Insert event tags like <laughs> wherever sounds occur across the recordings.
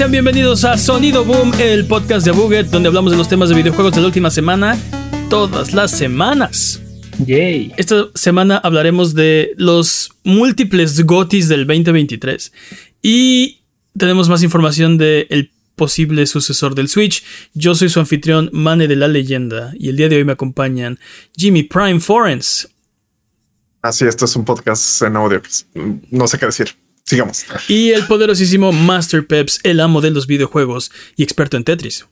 Sean bienvenidos a Sonido Boom, el podcast de Buget, donde hablamos de los temas de videojuegos de la última semana, todas las semanas. Yay. Esta semana hablaremos de los múltiples GOTIS del 2023 y tenemos más información del el posible sucesor del Switch. Yo soy su anfitrión, Mane de la Leyenda, y el día de hoy me acompañan Jimmy Prime Forens. Así, esto es un podcast en audio. pues, No sé qué decir. Sigamos. Y el poderosísimo Master Peps, el amo de los videojuegos y experto en Tetris.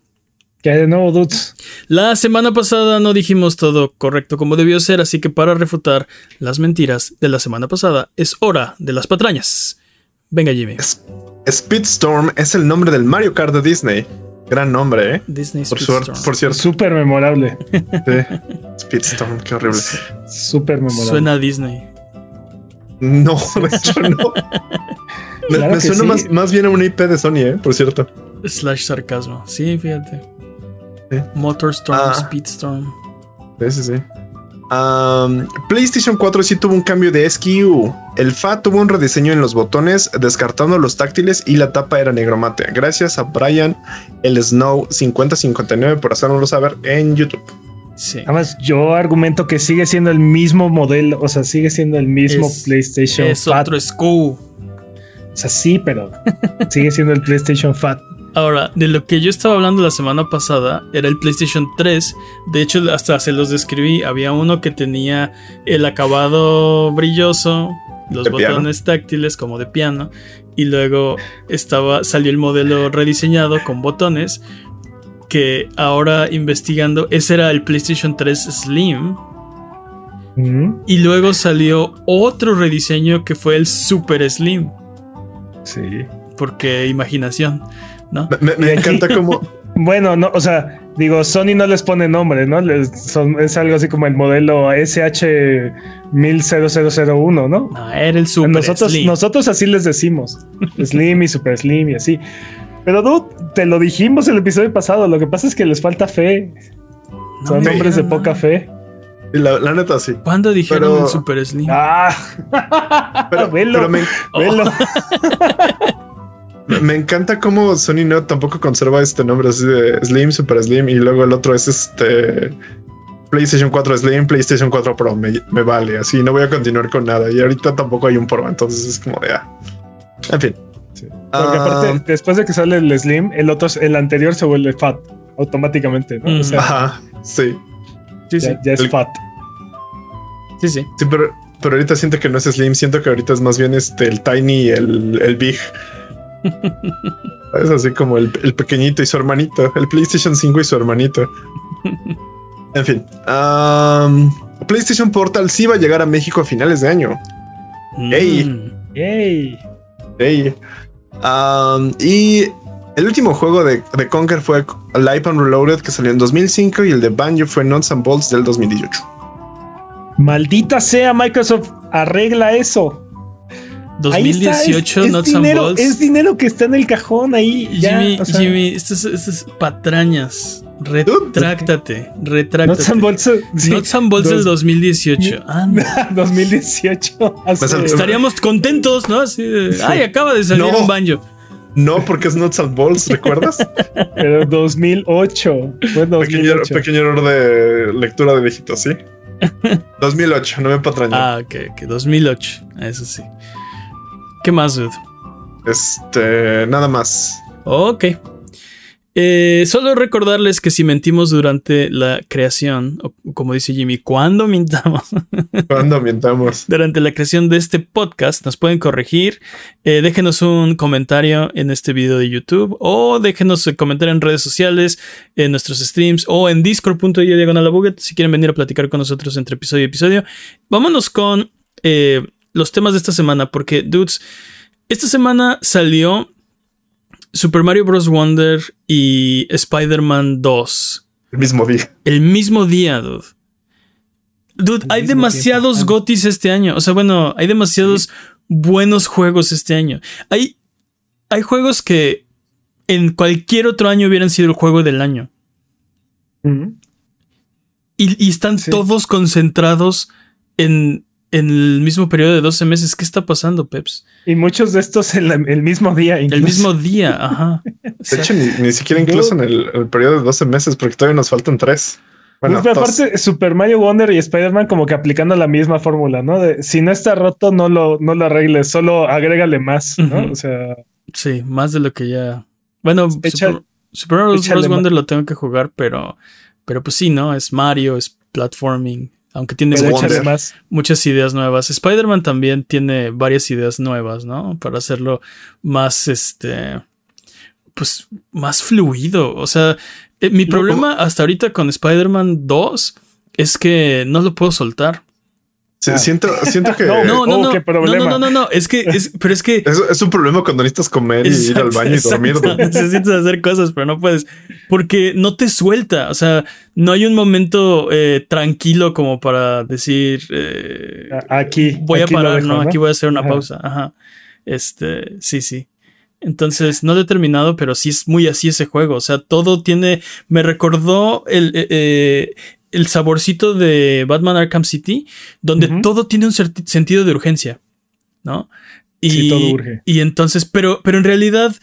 ¿Qué hay de nuevo, dudes? La semana pasada no dijimos todo correcto como debió ser, así que para refutar las mentiras de la semana pasada es hora de las patrañas. Venga, Jimmy. Es- Speedstorm es el nombre del Mario Kart de Disney. Gran nombre, ¿eh? Disney Por, suerte, por cierto. Súper memorable. <laughs> Sí. Speedstorm, qué horrible. Súper memorable. Suena a Disney. No, <laughs> de hecho no. Me, Claro me que suena sí. más, más bien a una IP de Sony, ¿eh? Por cierto. Slash sarcasmo. Sí, fíjate. Sí. Motorstorm, Ah. Speedstorm. Sí, sí, sí. Am, PlayStation 4 sí tuvo un cambio de SKU. El FAT tuvo un rediseño en los botones, descartando los táctiles y la tapa era negro mate. Gracias a Brian el Snow 5059 por hacérnoslo saber en YouTube. Sí. Además, yo argumento que sigue siendo el mismo modelo, o sea, sigue siendo el mismo Es- PlayStation Es Fat. otro SKU. O sea, sí, pero <laughs> sigue siendo el PlayStation Fat. Ahora, de lo que yo estaba hablando la semana pasada era el PlayStation 3. De hecho, hasta se los describí. Había uno que tenía el acabado brilloso, los De piano. botones táctiles como de piano. Y luego estaba, salió el modelo rediseñado con botones. Que ahora investigando, ese era el PlayStation 3 Slim. Mm, Y luego salió otro rediseño que fue el Super Slim. Sí. Porque imaginación, ¿no? Me, encanta <laughs> como Bueno, no, o sea, digo, Sony no les pone nombre, ¿no? Les- son- es algo así como el modelo SH 10001, ¿no? No, era el Super nosotros, Slim. nosotros así les decimos. <laughs> Slim y Super Slim y así. Pero dude, te lo dijimos el episodio pasado. Lo que pasa es que les falta fe. No Son hombres de poca fe. la, la neta sí. ¿Cuándo dijeron Pero- el Super Slim? Ah, <laughs> Pero, velo, pero me, velo. <laughs> <laughs> me- me encanta cómo Sony no tampoco conserva este nombre así de Slim, Super Slim y luego el otro es este PlayStation 4 Slim, PlayStation 4 Pro. Me, me vale, así no voy a continuar con nada. Y ahorita tampoco hay un Pro, entonces es como de ah. En fin. Porque Ah, aparte, después de que sale el Slim, el otro, el anterior se vuelve fat automáticamente, ¿no? O sea, Ajá, sí. sí, sí, ya, ya es El- fat. sí, sí. Sí, pero, pero ahorita siento que no es Slim, siento que ahorita es más bien este el Tiny y el, el Big. <laughs> Es así como el, el pequeñito y su hermanito, el PlayStation 5 y su hermanito. En fin, PlayStation Portal sí va a llegar a México a finales de año. Ey. Mm. Yay. Ey. Y el último juego de, de Conker fue Live and Reloaded que salió en 2005 y el de Banjo fue Nuts and Bolts del 2018. Maldita sea Microsoft, arregla eso. Ahí está, es- 2018, es, Nuts and dinero, Bolts. Es dinero que está en el cajón ahí. ya, Jimmy, o sea, Jimmy, estas estas patrañas. Retráctate, retráctate. Nuts and Bolts, sí, Nuts and Bolts del dos- 2018. Anda. 2018. hace- Me sal- Estaríamos contentos, ¿no? Así de, ay, acaba de salir No. un banjo. No, porque es Nuts and Bolts, ¿recuerdas? <laughs> Pero 2008. Fue pequeño, 2008. pequeño error de lectura de dígitos, ¿sí? <laughs> 2008, no me patraño. Ah, ok, ok, 2008. Eso sí. ¿Qué más, dude? Este, nada más. Ok. Eh, solo recordarles que si mentimos durante la creación, o como dice Jimmy, cuando mintamos <laughs> Cuando ambientamos. durante la creación de este podcast, nos pueden corregir. Eh, déjenos un comentario en este video de YouTube o déjenos un comentario en redes sociales, en nuestros streams o en discord.io diagonal si quieren venir a platicar con nosotros entre episodio y episodio. Vámonos con eh, los temas de esta semana, porque, dudes, esta semana salió Super Mario Bros. Wonder y Spider-Man 2. El mismo día. El mismo día, dude. Dude, hay demasiados tiempo. gotis este año. O sea, bueno, hay demasiados buenos juegos este año. Hay, hay juegos que en cualquier otro año hubieran sido el juego del año. Y, y están Sí. todos concentrados en en el mismo periodo de 12 meses. ¿Qué está pasando, Peps? Y muchos de estos en el mismo día. El mismo día, ajá. De hecho, ni, siquiera incluso en el, periodo de 12 meses, porque todavía nos faltan tres. Bueno, pues, aparte, Super Mario Wonder y Spider-Man como que aplicando la misma fórmula, ¿no? De, si no está roto, no lo, no lo arregles, solo agrégale más, ¿no? O sea... Sí, más de lo que ya... Bueno, Super, Mario Bros. Wonder lo tengo que jugar, pero, pero pues sí, ¿no? Es Mario, es platforming, aunque tiene muchas, muchas, ideas nuevas. Spider-Man también tiene varias ideas nuevas, ¿no? Para hacerlo más, este, pues, más fluido. O sea, eh, mi problema hasta ahorita con Spider-Man 2 es que no lo puedo soltar. Siento, siento que. <laughs> No, no, no, no, no, no, no, no, Es que, es, pero es que. <laughs> Es, un problema cuando necesitas comer y ir al baño y dormir. <laughs> Necesitas hacer cosas, pero no puedes. Porque no te suelta. O sea, no hay un momento eh, tranquilo como para decir. Eh, aquí. Voy a parar, ¿no? Aquí voy a hacer una pausa. Ajá. Este, sí, sí. Entonces, no lo he terminado, pero sí es muy así ese juego. O sea, todo tiene. Me recordó el, eh, eh, el saborcito de Batman Arkham City, donde todo tiene un sentido de urgencia. ¿No? Y, sí, todo urge. Y entonces, pero, pero en realidad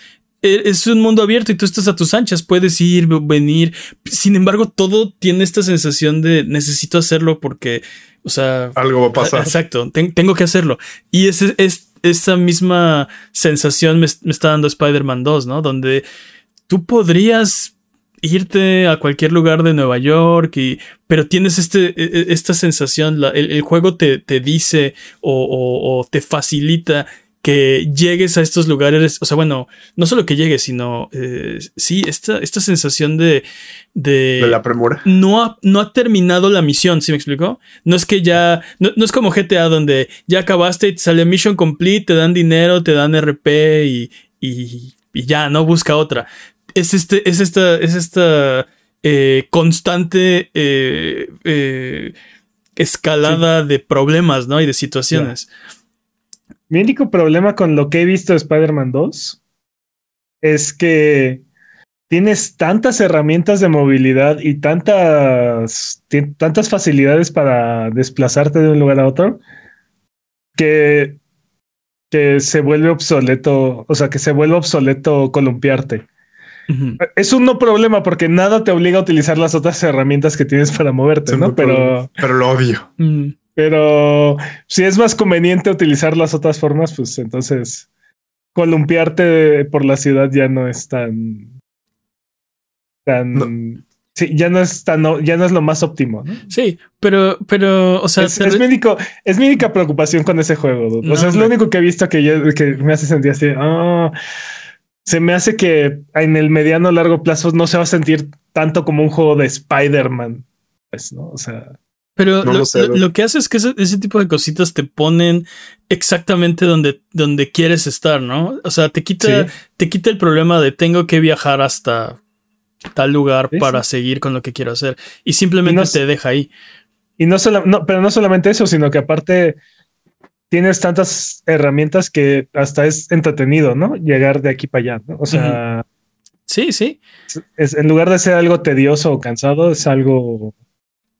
e, es un mundo abierto y tú estás a tus anchas, puedes ir, venir. Sin embargo, todo tiene esta sensación de necesito hacerlo porque, o sea, algo va a pasar. Exacto, tengo que hacerlo. Y es esa misma sensación me, está dando Spider-Man 2, ¿no? Donde tú podrías irte a cualquier lugar de Nueva York y pero tienes este, e, e, esta sensación, el, juego te, te dice o, te facilita que llegues a estos lugares, o sea, bueno, no solo que llegues, sino eh, sí, esta, esta sensación de, de, la premura. No ha, no ha terminado la misión, ¿sí me explicó? No es que ya, no, es como GTA donde ya acabaste y te sale mission complete, te dan dinero, te dan RP y, y, ya, no busca otra. Es este, es esta, es esta eh, constante eh, escalada de problemas, ¿no? Y de situaciones. Mi único problema con lo que he visto de Spider-Man 2 es que tienes tantas herramientas de movilidad y tantas, tantas facilidades para desplazarte de un lugar a otro que, que se vuelve obsoleto, o sea, que se vuelve obsoleto columpiarte. Es un no problema porque nada te obliga a utilizar las otras herramientas que tienes para moverte, ¿no? Pero, pero lo odio. Pero si es más conveniente utilizar las otras formas, pues entonces columpiarte por la ciudad ya no es tan. tan. Sí, ya no es tan, ya no es lo más óptimo, ¿no? Sí, pero, pero, o sea, es, mi, único, es mi única preocupación con ese juego. o sea, es lo único que he visto que, yo, que me hace sentir así. Oh, se me hace que en el mediano largo plazo no se va a sentir tanto como un juego de Spider-Man. Pues, ¿no? O sea. Pero lo, que hace es que ese, tipo de cositas te ponen exactamente donde, donde quieres estar, ¿no? O sea, te quita, te quita el problema de tengo que viajar hasta tal lugar para seguir con lo que quiero hacer. Y simplemente te deja ahí. Y no solo, no, pero no solamente eso, sino que aparte tienes tantas herramientas que hasta es entretenido, ¿no? Llegar de aquí para allá, ¿no? O sea. Sí, sí. Es, en lugar de ser algo tedioso o cansado, es algo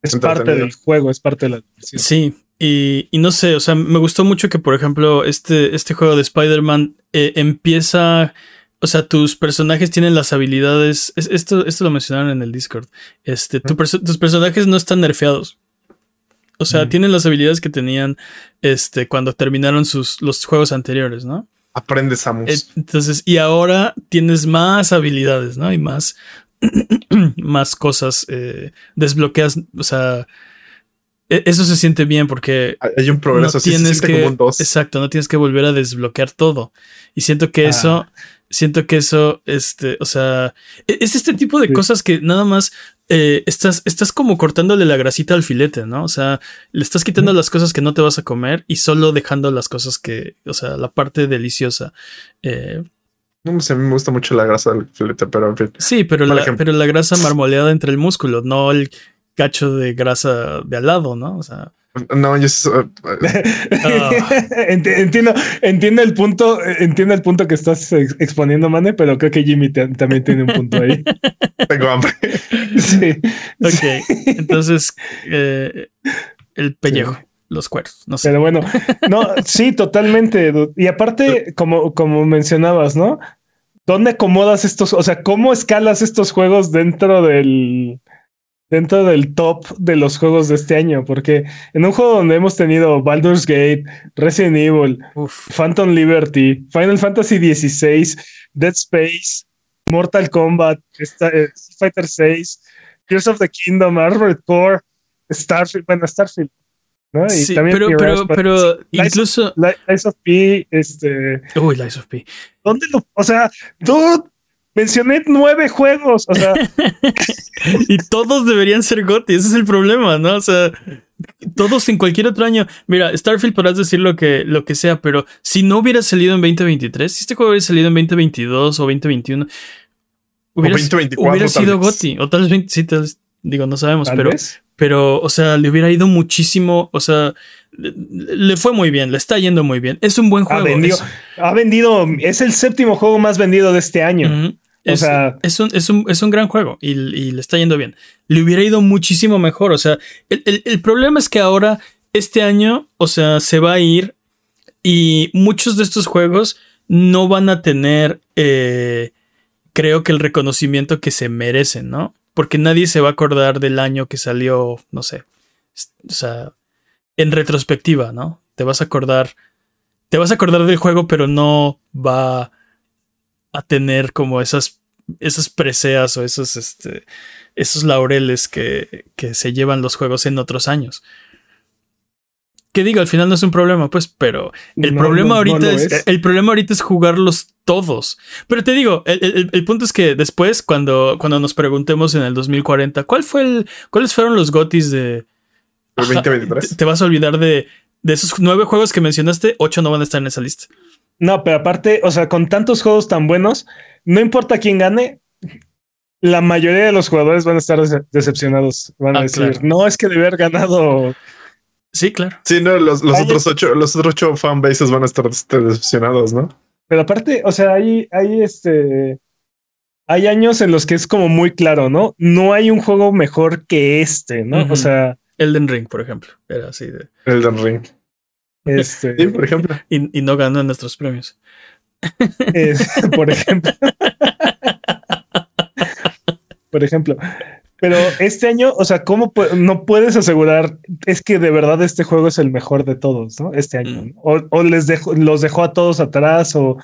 es parte del juego, es parte de la diversión. Sí, y, no sé, o sea, me gustó mucho que, por ejemplo, este, este juego de Spider-Man eh, empieza. O sea, tus personajes tienen las habilidades. esto, esto lo mencionaron en el Discord. Este, tus personajes no están nerfeados. O sea, tienen las habilidades que tenían este, cuando terminaron sus, los juegos anteriores, ¿no? Aprendes, Samus. Entonces, y ahora tienes más habilidades, ¿no? Y más, <clears throat> más cosas eh, desbloqueas, o sea, e-, eso se siente bien porque hay un progreso, no tienes que, exacto, no tienes que volver a desbloquear todo. Y siento que eso, ah. Siento que eso, este, o sea, e-, es este tipo de cosas que nada más eh, estás, estás como cortándole la grasita al filete, ¿no? O sea, le estás quitando las cosas que no te vas a comer y solo dejando las cosas que, o sea, la parte deliciosa. Eh, no sé, a mí me gusta mucho la grasa del filete, pero en fin. Sí, pero, la, pero la grasa marmoleada entre el músculo, no el cacho de grasa de al lado, ¿no? O sea. No, yo <laughs> <laughs> entiendo, entiendo el punto, entiendo el punto que estás exponiendo, Mane, pero creo que Jimmy también tiene un punto ahí. <laughs> Tengo hambre. Sí. Ok. Entonces, eh, el pellejo. los cueros. No sé. Pero bueno, no, sí, totalmente. Y aparte, como, como mencionabas, ¿no? ¿Dónde acomodas estos? O sea, ¿cómo escalas estos juegos dentro del dentro del top de los juegos de este año? Porque en un juego donde hemos tenido Baldur's Gate, Resident Evil, Uf. Phantom Liberty, Final Fantasy XVI, Dead Space, Mortal Kombat, eh, Street Fighter 6, Tears of the Kingdom, Armored Core, Starfield, bueno, Starfield, ¿no? Y Sí, también pero, pero, pero Lies- incluso. Li- Lies of P, este, Uy, Lies of P. ¿dónde lo, o sea, dude, mencioné nueve juegos, o sea, <laughs> Y todos deberían ser GOTY, ese es el problema, ¿no? O sea, todos en cualquier otro año. Mira, Starfield podrás decir lo que, lo que sea, pero si no hubiera salido en 2023, si este juego hubiera salido en 2022 o 2021, hubiera, 2024 hubiera sido. GOTY. O tal vez 20, sí, tal vez, digo, no sabemos, pero, vez. pero, o sea, le hubiera ido muchísimo, o sea, le, le fue muy bien, le está yendo muy bien. Es un buen Ha juego. vendido, es- ha vendido, es el séptimo juego más vendido de este año. O Es, sea- es un, es, un, es un gran juego y, y le está yendo bien. Le hubiera ido muchísimo mejor. O sea, el, el- el problema es que ahora, este año, o sea, se va a ir y muchos de estos juegos no van a tener, eh, creo que el reconocimiento que se merecen, ¿no? Porque nadie se va a acordar del año que salió, no sé, o sea, en retrospectiva, ¿no? Te vas a acordar, te vas a acordar del juego, pero no va a tener como esas, esas preseas o esos, este, esos laureles que, que se llevan los juegos en otros años. Que digo, al final no es un problema, pues, pero el No, problema no, ahorita es, es. el problema ahorita es jugarlos todos. Pero te digo, el, el- el punto es que después, cuando, cuando nos preguntemos en el 2040, ¿cuál fue el, cuáles fueron los gotis de ¿El Ajá, 2023? Te, te vas a olvidar de, de esos nueve juegos que mencionaste, ocho no van a estar en esa lista. No, pero aparte, o sea, con tantos juegos tan buenos, no importa quién gane, la mayoría de los jugadores van a estar dece- decepcionados. Van a Ah, decir, claro. no, es que de haber ganado. Sí, claro. Sí, no, los, otros ocho, los otros ocho fanbases van a estar este, decepcionados, ¿no? Pero aparte, o sea, hay, hay este. Hay años en los que es como muy claro, ¿no? No hay un juego mejor que este, ¿no? O sea, Elden Ring, por ejemplo. Era así de. Elden Ring. Este. Sí, por ejemplo. Y, y no ganó nuestros premios. es- por ejemplo. por ejemplo. Pero este año, o sea, ¿cómo no puedes asegurar? Es que de verdad este juego es el mejor de todos, ¿no? Este año. Mm. ¿no? O, o les dejó, los dejó a todos atrás, o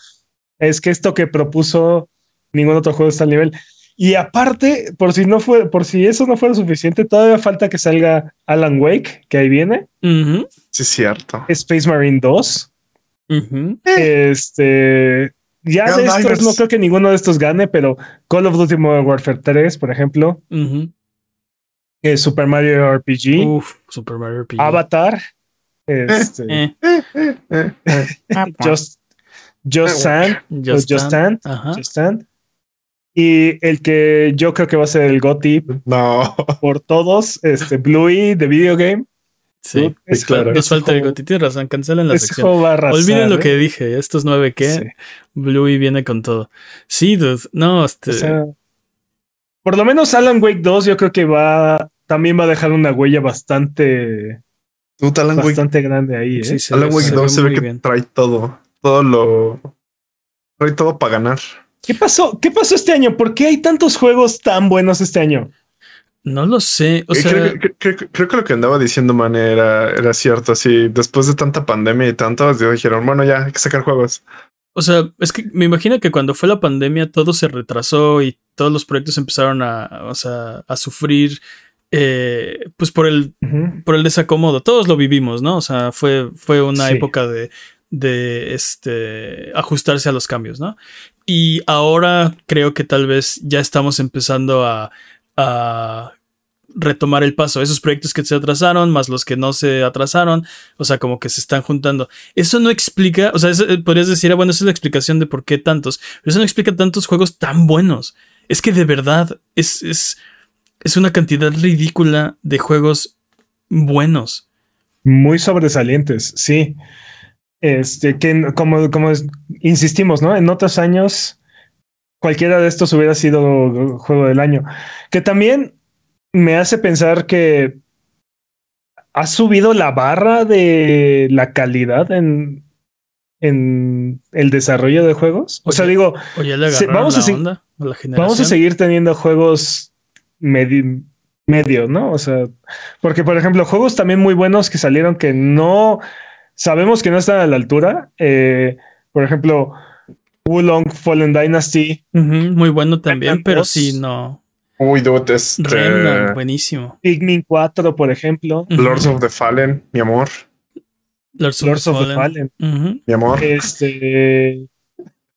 es que esto que propuso ningún otro juego está al nivel. Y aparte, por si no fue, por si eso no fuera suficiente, todavía falta que salga Alan Wake, que ahí viene, Ujú, Sí, es cierto. Space Marine 2. ujú. Este. Ya de estos no creo que ninguno de estos gane, pero Call of Duty Modern Warfare 3, por ejemplo, eh, Super Mario RPG, Uf, Super Mario RPG. Avatar, este, Eh, Eh, <laughs> eh. Just, Just Stand, Just Stand. Just Stand. Y el que yo creo que va a ser el GOTY No. por todos, este Bluey de Video Game. Sí. Ese claro. juego- Nos ese falta el Goti. Tienes razón, cancelen la sección. juego va a arrasar, Olviden lo ¿eh? que dije. Estos nueve que Sí. Bluey viene con todo. Sí, dude. No, este. O sea, por lo menos Alan Wake 2 yo creo que va también va a dejar una huella bastante Tú, Alan Wake, bastante grande ahí. ¿eh? sí, Alan ve- Wake se 2 ve se ve que bien. trae todo. Todo lo. Trae todo para ganar. ¿Qué pasó? ¿Qué pasó este año? ¿Por qué hay tantos juegos tan buenos este año? No lo sé. O sea, creo, que- creo que- creo que lo que andaba diciendo Man era, era cierto. Así, después de tanta pandemia y tanto, dijeron, bueno, ya hay que sacar juegos. o sea, es que me imagino que cuando fue la pandemia todo se retrasó y todos los proyectos empezaron a, o sea, a sufrir, eh, pues por el, por el desacomodo. Todos lo vivimos, ¿no? O sea, fue, fue una Sí. época de, de este, ajustarse a los cambios, ¿no? Y ahora creo que tal vez ya estamos empezando a, retomar el paso. Esos proyectos que se atrasaron, más los que no se atrasaron, o sea, como que se están juntando. Eso no explica, o sea, eh, podrías decir, ah, bueno, esa es la explicación de por qué tantos, pero eso no explica tantos juegos tan buenos. Es que de verdad es, es, es una cantidad ridícula de juegos buenos. Muy sobresalientes, sí. Este, que como, como insistimos, ¿no? En otros años, cualquiera de estos hubiera sido juego del año. Que también me hace pensar que ha subido la barra de la calidad en, en el desarrollo de juegos. O sea, digo, Oye, vamos a onda la vamos a seguir teniendo juegos medi- medios, ¿no? O sea, porque por ejemplo, juegos también muy buenos que salieron que no sabemos que no están a la altura. Eh, por ejemplo, Wulong Fallen Dynasty, muy bueno también, Remnant pero 2. sí, no. Uy, dude, este, Remnant, buenísimo. Pikmin 4, por ejemplo. Lords of the Fallen, mi amor, Lords of, Lords the of the Fallen. Mi amor. este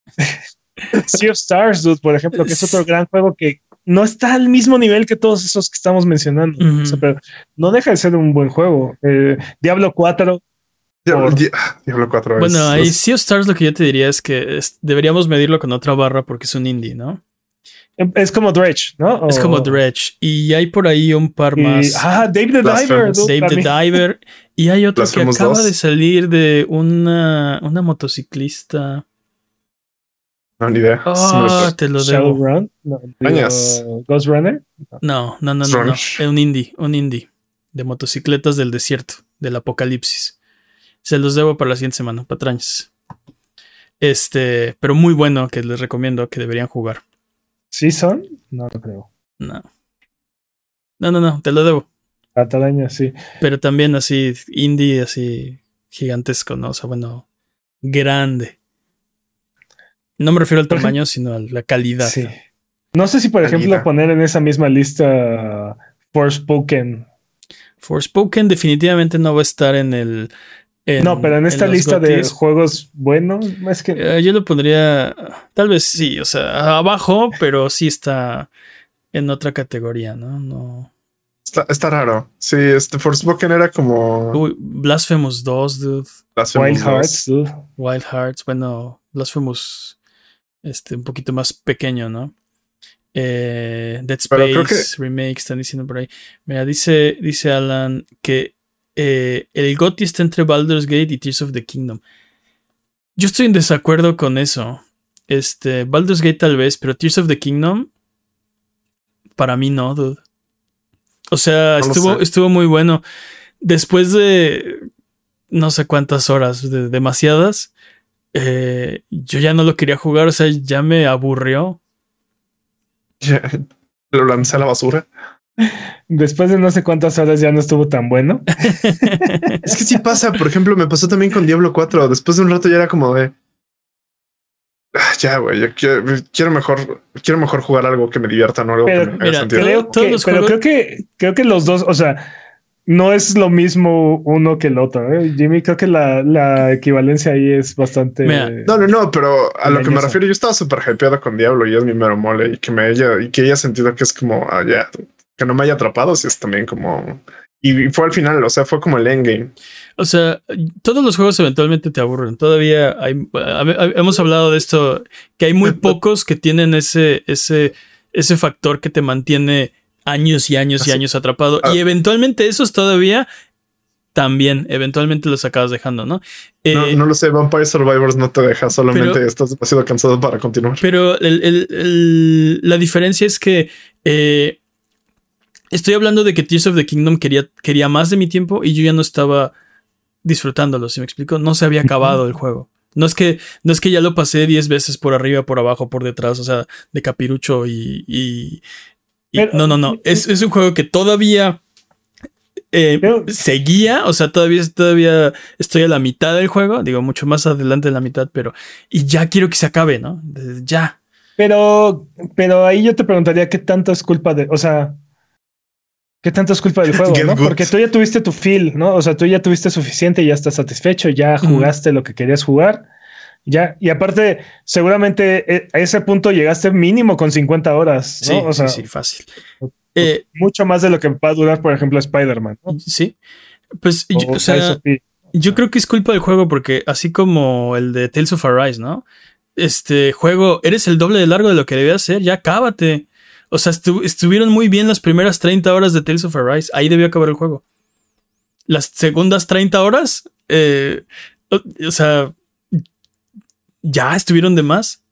<laughs> Sea of Stars, dude, por ejemplo, que es otro gran juego que no está al mismo nivel que todos esos que estamos mencionando. Ujú. O sea, pero no deja de ser un buen juego. Eh, Diablo 4, Diablo, por- Di- Diablo 4 Bueno, es- ahí es- Sea of Stars lo que yo te diría es que es- deberíamos medirlo con otra barra porque es un indie, ¿no? es como Dredge, ¿no? Es como Dredge. Y hay por ahí un par y- más. ah, Dave the. Diver. Dave the. Diver. Y hay otro que acaba 2. de salir de una, una motociclista. No, ni idea. Ah, espero. te lo debo. No, digo, Mañas. Ghost Runner. No, no, no, no, no. Es un indie, un indie. De motocicletas del desierto, del apocalipsis. Se los debo para la siguiente semana, patrañas. Este, pero muy bueno que les recomiendo que deberían jugar. ¿Sí son? No lo creo. No. No, no, no, te lo debo. Catalaña, sí. Pero también así, indie, así gigantesco, ¿no? O sea, bueno, grande. No me refiero al tamaño, sino a la calidad. Sí. No sé si, por Calidad. ejemplo, poner en esa misma lista Forspoken. Forspoken definitivamente no va a estar en el. En- no, pero en esta lista de juegos buenos, es que Eh, yo lo pondría. Tal vez sí, o sea, abajo, pero sí está en otra categoría, ¿no? No. Está, está raro. Sí, este Forspoken era como. Uy, Blasphemous 2, dude. Blasphemous Wild 2. Hearts, dude. Wild Hearts, bueno, Blasphemous, este, un poquito más pequeño, ¿no? Eh, Dead Space Remake, están diciendo por ahí. Mira, dice, dice Alan que eh, el GOTY está entre Baldur's Gate y Tears of the Kingdom. Yo estoy en desacuerdo con eso. Este, Baldur's Gate tal vez, pero Tears of the Kingdom, para mí no, dude. O sea, No estuvo, muy bueno. Después de no sé cuántas horas, de, demasiadas, eh, yo ya no lo quería jugar, o sea, ya me aburrió. <laughs> Lo lancé a la basura. Después de no sé cuántas horas ya no estuvo tan bueno. <laughs> Es que sí pasa. Por ejemplo, me pasó también con Diablo 4. Después de un rato ya era como de. "Ah, Ya, güey, yo quiero, quiero mejor, quiero mejor jugar algo que me divierta, no algo Pero, que me haga mira, sentido. Creo todos que, pero juegos- creo que creo que los dos, o sea, no es lo mismo uno que el otro. ¿eh? Jimmy, creo que la, la equivalencia ahí es bastante. Mira, No, no, no, pero a lo que me refiero, yo estaba súper hypeado con Diablo y es mi mero mole y que me haya, y que haya sentido que es como, ah, ya, que no me haya atrapado, si es también como, y fue al final, o sea, fue como el endgame. O sea, todos los juegos eventualmente te aburren. Todavía hay, hemos hablado de esto, que hay muy <laughs> pocos que tienen ese, ese, ese factor que te mantiene años y años y Así- años atrapado. Ah. Y eventualmente esos todavía también, eventualmente los acabas dejando, ¿no? No, Eh, no lo sé, Vampire Survivors no te deja, solamente Pero- estás demasiado cansado para continuar. Pero el- el- el- la diferencia es que eh, estoy hablando de que Tears of the Kingdom quería, quería más de mi tiempo y yo ya no estaba disfrutándolo, ¿sí me explico? No se había acabado el juego. No es que, no es que ya lo pasé 10 veces por arriba, por abajo, por detrás, o sea, de capirucho y. y- y- Pero- no, no, no. Es, es un juego que todavía eh, Pero- seguía, o sea, todavía, todavía estoy a la mitad del juego, digo, mucho más adelante de la mitad, pero. Y ya quiero que se acabe, ¿no? Ya. Pero, pero ahí yo te preguntaría qué tanto es culpa de, o sea, qué tanto es culpa del <laughs> juego, ¿no? Porque tú ya tuviste tu feel, ¿no? O sea, tú ya tuviste suficiente, ya estás satisfecho, ya jugaste lo que querías jugar. Ya, y aparte, seguramente eh, a ese punto llegaste mínimo con 50 horas, ¿no? Sí, o sea, sí, sí, fácil. Eh, mucho más de lo que va a durar, por ejemplo, Spider-Man. ¿no? sí. Pues, yo- o O sea, yo creo que es culpa del juego porque así como el de Tales of Arise, ¿no? Este juego, eres el doble de largo de lo que debía ser, ya cábate. O sea, estu- estuvieron muy bien las primeras 30 horas de Tales of Arise, ahí debió acabar el juego. Las segundas 30 horas, eh, o, o sea, ya estuvieron de más.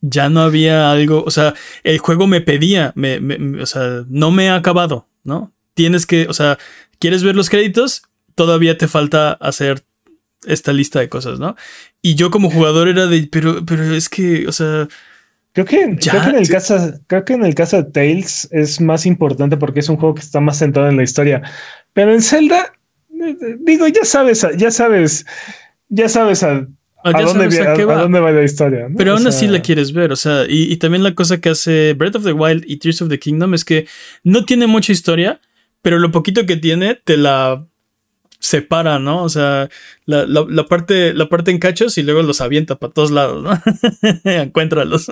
Ya no había algo, o sea, el juego me pedía, me, me- me- o sea, no me ha acabado, ¿no? tienes que, o sea, quieres ver los créditos, todavía te falta hacer esta lista de cosas, ¿no? Y yo como jugador era de, pero, pero es que, o sea... Creo que, creo, que en el caso, creo que en el caso de Tales es más importante porque es un juego que está más centrado en la historia. Pero en Zelda, eh, eh, digo, ya sabes, ya sabes, ya sabes a, Ah, a ya dónde, sabes a a- qué a va. dónde va la historia. ¿no? Pero O aún así sea, la quieres ver, o sea, y, y también la cosa que hace Breath of the Wild y Tears of the Kingdom es que no tiene mucha historia, pero lo poquito que tiene te la separa, ¿no? O sea, la, la- la parte, la parte en cachos y luego los avienta para todos lados, ¿no? <laughs> Encuéntralos.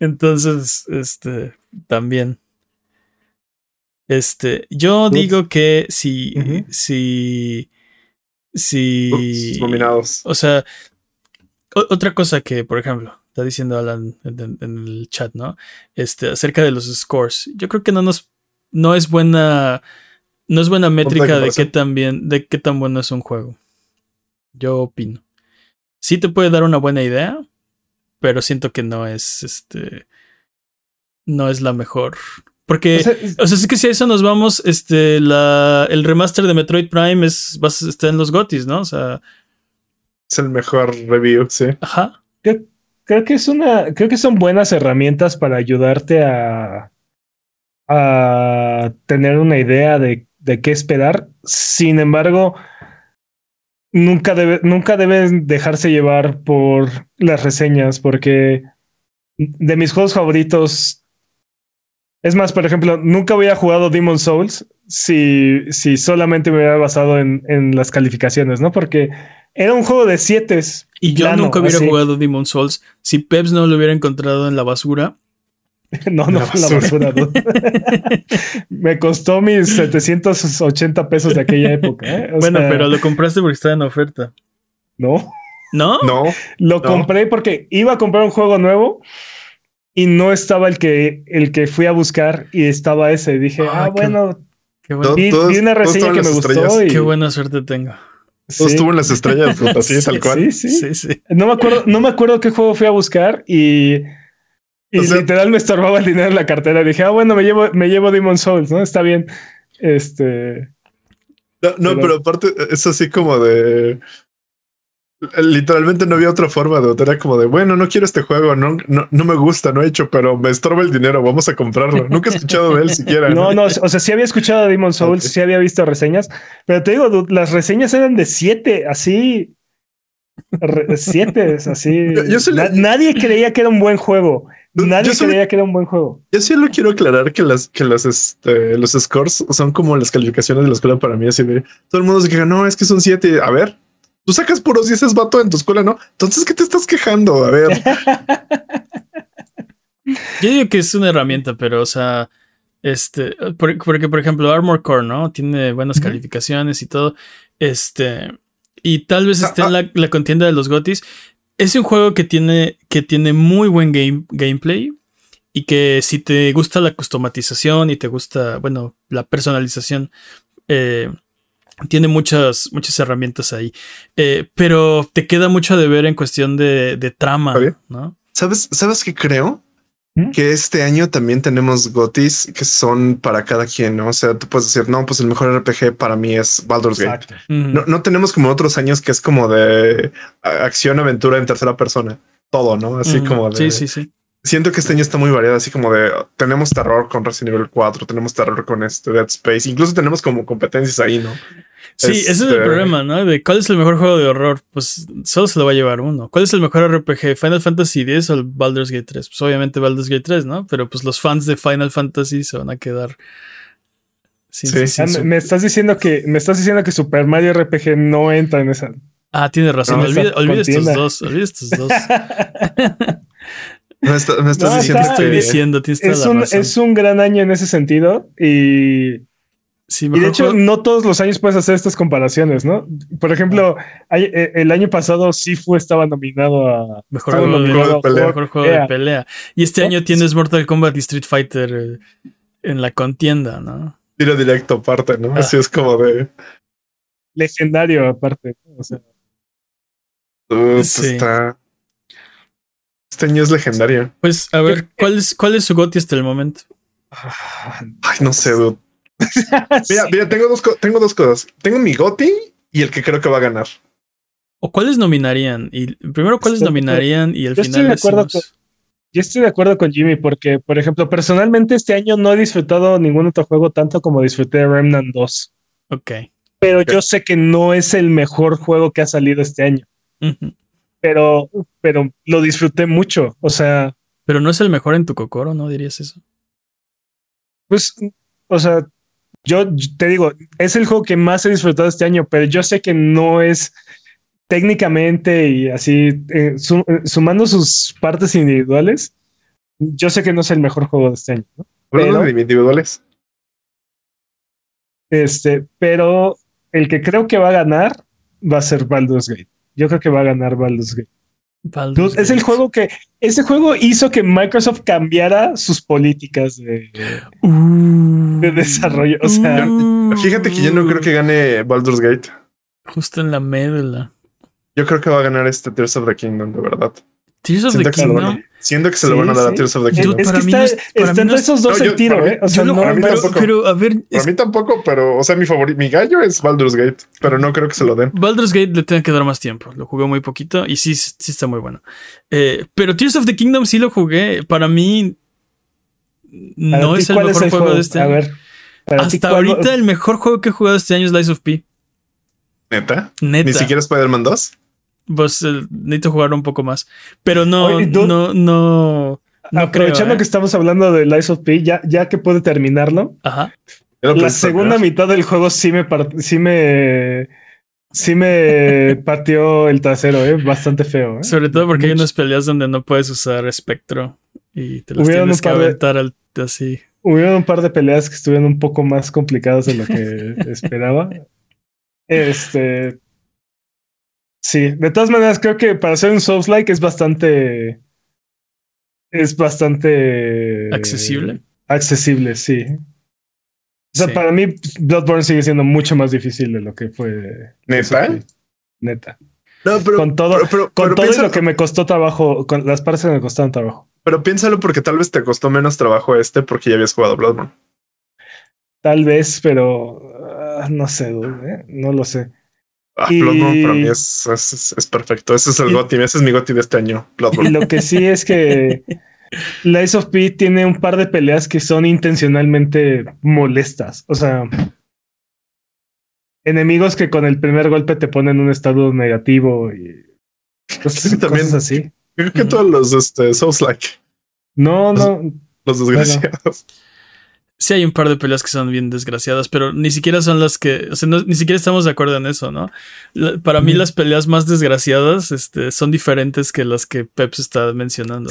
Entonces, este, también. Este, yo Ups. digo que si, si, si, Ups, nominados. o sea, o- otra cosa que, por ejemplo, está diciendo Alan en, en- en el chat, ¿no? Este, acerca de los scores. Yo creo que no nos, no es buena, no es buena métrica de qué tan bien, de qué tan bueno es un juego. Yo opino. Sí te puede dar una buena idea, pero siento que no es, este, no es la mejor. Porque, O sea, es- o sea, es que si a eso nos vamos, este, la, el remaster de Metroid Prime es, va a- está en los GOTYs, ¿no? O sea, Es el mejor review, sí. ajá. creo, creo que es una, creo que son buenas herramientas para ayudarte a, a tener una idea de, de qué esperar. Sin embargo, nunca debe, nunca deben dejarse llevar por las reseñas, porque de mis juegos favoritos. Es más, por ejemplo, nunca hubiera jugado Demon Souls si, si solamente me hubiera basado en, en las calificaciones, ¿no? Porque era un juego de siete. Y yo plano, nunca hubiera así. jugado Demon Souls si Peps no lo hubiera encontrado en la basura. <laughs> No, no La fue la basura. ¿no? <laughs> Me costó mis 780 pesos de aquella época. ¿eh? Bueno, sea, pero lo compraste porque estaba en oferta. no. ¿No? No, Lo No. compré porque iba a comprar un juego nuevo y no estaba el que, el que fui a buscar y estaba ese. Dije, Ah, ah, qué- bueno, Qué, bueno- vi, todos- vi una todos reseña que me gustó. Y, qué buena suerte tengo. todo sí, estuvo en las estrellas, <laughs> así tal cual. sí, sí. Sí, sí. No me acuerdo, no me acuerdo qué juego fui a buscar y, y O sea- literal me estorbaba el dinero en la cartera. Dije, ah, bueno, me llevo, me llevo Demon Souls, ¿no? Está bien. Este. No, no, Pero- pero aparte es así como de. Literalmente no había otra forma de. Era como de, bueno, no quiero este juego, no, no, no me gusta, no he hecho, pero me estorba el dinero, vamos a comprarlo. Nunca he escuchado de él siquiera. <laughs> No, no, o sea, sí había escuchado de Demon Souls, sí había visto reseñas, pero te digo, las reseñas eran de siete, así. re- siete, así. Yo- yo le- Na- nadie creía que era un buen juego. Yo- Nadie creía que era un buen juego. Yo sí lo quiero aclarar que las, que las, este, los scores son como las calificaciones de la escuela para mí, así de todo el mundo se queja, no, es que son siete. A ver, tú sacas puros dieces vato en tu escuela, ¿no? Entonces, ¿qué te estás quejando? A ver, Yo digo que es una herramienta, pero, o sea, este, por- porque, por ejemplo, Armor Core, ¿no? Tiene buenas calificaciones y todo. Este, y tal vez Ah, esté en ah. la, la contienda de los GOTYs. Es un juego que tiene, que tiene muy buen game, gameplay y que si te gusta la customatización y te gusta, bueno, la personalización, eh, tiene muchas, muchas herramientas ahí. Eh, pero te queda mucho de ver en cuestión de, de trama. ¿sabes, sabes qué creo? ¿Mm? Que este año también tenemos gotis que son para cada quien, ¿no? O sea, tú puedes decir, no, pues el mejor RPG para mí es Baldur's Gate. Ujú. No, no tenemos como otros años que es como de acción, aventura en tercera persona. Todo, ¿no? Así Ujú. como de... Sí, sí, sí. Siento que este año está muy variado, así como de tenemos terror con Resident Evil 4, tenemos terror con este Dead Space, incluso tenemos como competencias ahí, ¿no? Sí, ese es el Este- problema, ¿no? De cuál es el mejor juego de horror. Pues solo se lo va a llevar uno. ¿Cuál es el mejor RPG? ¿Final Fantasy X o el Baldur's Gate 3? Pues obviamente Baldur's Gate 3, ¿no? Pero pues los fans de Final Fantasy se van a quedar. sin- Sí. sin Ah, su- me, estás diciendo que me estás diciendo que Super Mario RPG no entra en esa. Ah, tienes razón. No, olvida, olvida estos dos. Olvida estos <laughs> dos. Me, está- me estás No, diciendo ¿Qué está- estoy que- diciendo? Tienes toda es la un, razón. es un gran año en ese sentido y Sí, Y de hecho, juego- no todos los años puedes hacer estas comparaciones, ¿no? Por ejemplo, hay- eh, el año pasado Sifu estaba nominado a mejor juego de- nominado pelea. juego mejor juego de pelea. Y este ¿No? año tienes Mortal Kombat y Street Fighter eh, en la contienda, ¿no? tiro directo aparte, ¿no? Ah. Así es como de... legendario aparte. O sea, uh, pues Sí. está... Este año es legendario. Pues a ver, ¿cuál es, cuál es su goti hasta el momento? Ay, no sé, dude. <laughs> Mira, mira, tengo dos, tengo dos cosas. Tengo mi Goti y el que creo que va a ganar. ¿O cuáles nominarían? Y primero, ¿cuáles Estoy- nominarían? Y al yo estoy final de acuerdo Yo estoy de acuerdo con Jimmy porque, por ejemplo, personalmente este año no he disfrutado ningún otro juego tanto como disfruté de Remnant 2. Ok. Pero yo sé que no es el mejor juego que ha salido este año. Pero, pero lo disfruté mucho. O sea, Pero no es el mejor en tu cocoro, ¿no dirías eso? pues, o sea, yo te digo, es el juego que más he disfrutado este año, pero yo sé que no es técnicamente y así, eh, su- eh, sumando sus partes individuales, yo sé que no es el mejor juego de este año. ¿no? Pero- de individuales. Este, pero el que creo que va a ganar va a ser Baldur's Gate. Yo creo que va a ganar Baldur's Gate. Dude, es el juego que ese juego hizo que Microsoft cambiara sus políticas de, Uh, de desarrollo, o sea- uh, Fíjate que yo no creo que gane Baldur's Gate. Justo en la médula. Yo creo que va a ganar este Tears of the Kingdom, de verdad. Tears of the Siento van Kingdom. a, siento que se lo Sí, van a dar a. Tears of the Kingdom. es Para que mí está, no es- para está mí no entre es- esos dos No, yo- mí- ¿eh? O sea, Yo lo no, para mí pero, tampoco. pero, a ver, es- Para mí tampoco, pero, o sea, mi favorito, mi gallo es Baldur's Gate, pero no creo que se lo den. Baldur's Gate le tiene que dar más tiempo. Lo jugué muy poquito y sí, sí está muy bueno. Eh, pero Tears of the Kingdom sí lo jugué. Para mí no es el ¿cuál mejor juego, de este A año. ver, para ti, Hasta ¿cuál- ahorita el mejor juego que he jugado este año es Lies of P. Neta. Neta. Ni siquiera Spider-Man 2. Pues eh, necesito jugar un poco más. Pero no, Oye, no, no. No aprovechando creo, ¿eh? que estamos hablando de Lies of P, ya, ya que puede terminarlo, Ajá. La segunda mitad del juego sí me sí me sí me <laughs> pateó el trasero, eh, bastante feo. ¿eh? Sobre todo porque hay unas peleas donde no puedes usar espectro y te las Hubieron tienes que de- aventar al- así. Hubieron un par de peleas que estuvieron un poco más complicadas de lo que <laughs> esperaba. Este. Sí, de todas maneras, creo que para hacer un Souls-like es bastante. Es bastante. Accesible. Accesible, sí. O sea, Sí. para mí, Bloodborne sigue siendo mucho más difícil de lo que fue. ¿Neta? Neta. No, pero, Con todo, pero, pero, con pero todo y piénsalo, lo que me costó trabajo, con las partes que me costaron trabajo. pero piénsalo porque tal vez te costó menos trabajo este porque ya habías jugado Bloodborne. Tal vez, pero ah, no sé, dude, ¿eh? no lo sé. Ah, Y- Bloodborne para mí es, es, perfecto. Ese es el Y- GOTY. Ese es mi GOTY de este año. Y Bloodborne. lo que sí es que <laughs> Lies of P tiene un par de peleas que son intencionalmente molestas. O sea, enemigos que con el primer golpe te ponen en un estado negativo y Sí, también. cosas así. Creo que todos los este, Souls like, No, no, los desgraciados. Sí hay un par de peleas que son bien desgraciadas, pero ni siquiera son las que, o sea, no- ni siquiera estamos de acuerdo en eso, ¿no? La- para mí las peleas más desgraciadas este, son diferentes que las que Peps está mencionando.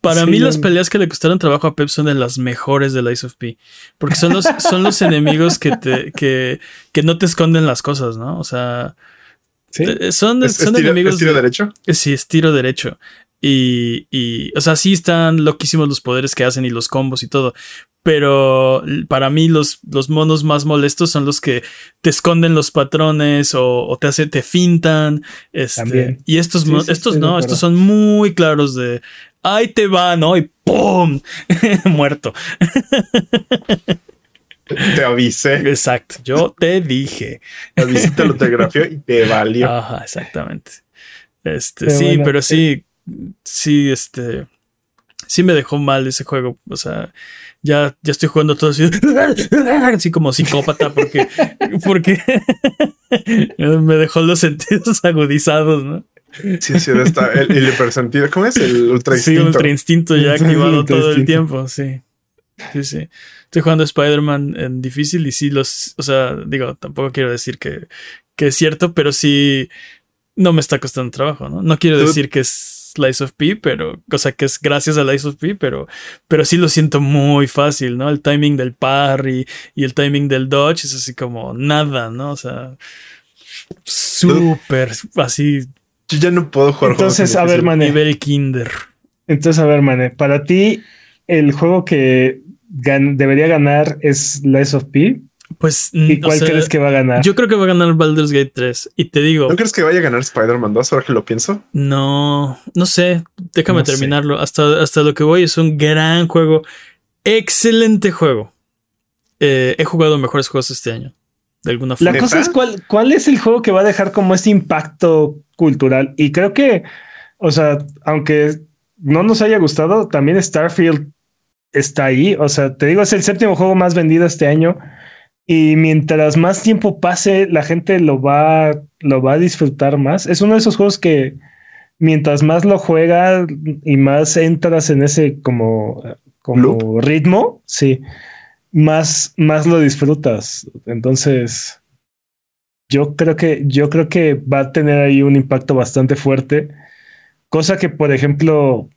Para Sí, mí las peleas que le costaron trabajo a Pep son de las mejores de Lies of P, porque son los, son los <laughs> enemigos que, te, que, que no te esconden las cosas, ¿no? O sea, sí. eh, son, ¿Es, es son tiro, enemigos... es tiro de- derecho? Sí, es tiro derecho. Y, y, o sea, sí están loquísimos los poderes que hacen y los combos y todo. Pero para mí los, los monos más molestos son los que te esconden los patrones o, o te hacen, te fintan. Este, También. y estos, Sí, estos no, estos son muy claros de ahí te va, ¿no? Y ¡pum! <laughs> Muerto. Te avisé. Exacto. Yo te dije. Te avisé, te lo telegrafió y te valió. Ajá, exactamente. Este, Pero sí, bueno, pero sí, sí, este, sí me dejó mal ese juego. O sea, ya, ya estoy jugando todo así, <laughs> así como psicópata porque, porque <laughs> me dejó los sentidos <laughs> agudizados, ¿no? Sí, sí, de esta, el, el hipersentido. ¿Cómo es? El ultra Sí, instinto. ultra instinto ya activado Ultra todo el tiempo, sí. Sí, sí. Estoy jugando Spider-Man en difícil y sí los, o sea, digo, tampoco quiero decir que, que es cierto, pero sí no me está costando trabajo, ¿no? No quiero decir que es Lies of P, pero, o sea, que es gracias a Lies of P, pero, pero sí lo siento muy fácil, ¿no? El timing del parry y el timing del dodge es así como nada, ¿no? O sea, súper así, Yo ya no puedo jugar juegos Entonces, a ver. Mane. nivel kinder. Entonces, a ver, Mane, para ti, el juego que gan- debería ganar es Lies of P. Pues, ¿Y cuál sea, crees que va a ganar? Yo creo que va a ganar Baldur's Gate 3. Y te digo, ¿No crees que vaya a ganar Spider-Man 2 ahora que lo pienso? no, no sé, déjame No sé. terminarlo. Hasta, hasta lo que voy es un gran juego. Excelente juego. Eh, he jugado mejores juegos este año. De alguna forma. La cosa es cuál, cuál es el juego que va a dejar como este impacto cultural. Y creo que, o sea, aunque no nos haya gustado, también Starfield está ahí. O sea, te digo, es el séptimo juego más vendido este año. Y mientras más tiempo pase, la gente lo va, lo va a disfrutar más. Es uno de esos juegos que mientras más lo juega y más entras en ese como, como ritmo, sí, más, más lo disfrutas. Entonces, yo creo que, yo creo que va a tener ahí un impacto bastante fuerte. Cosa que, por ejemplo,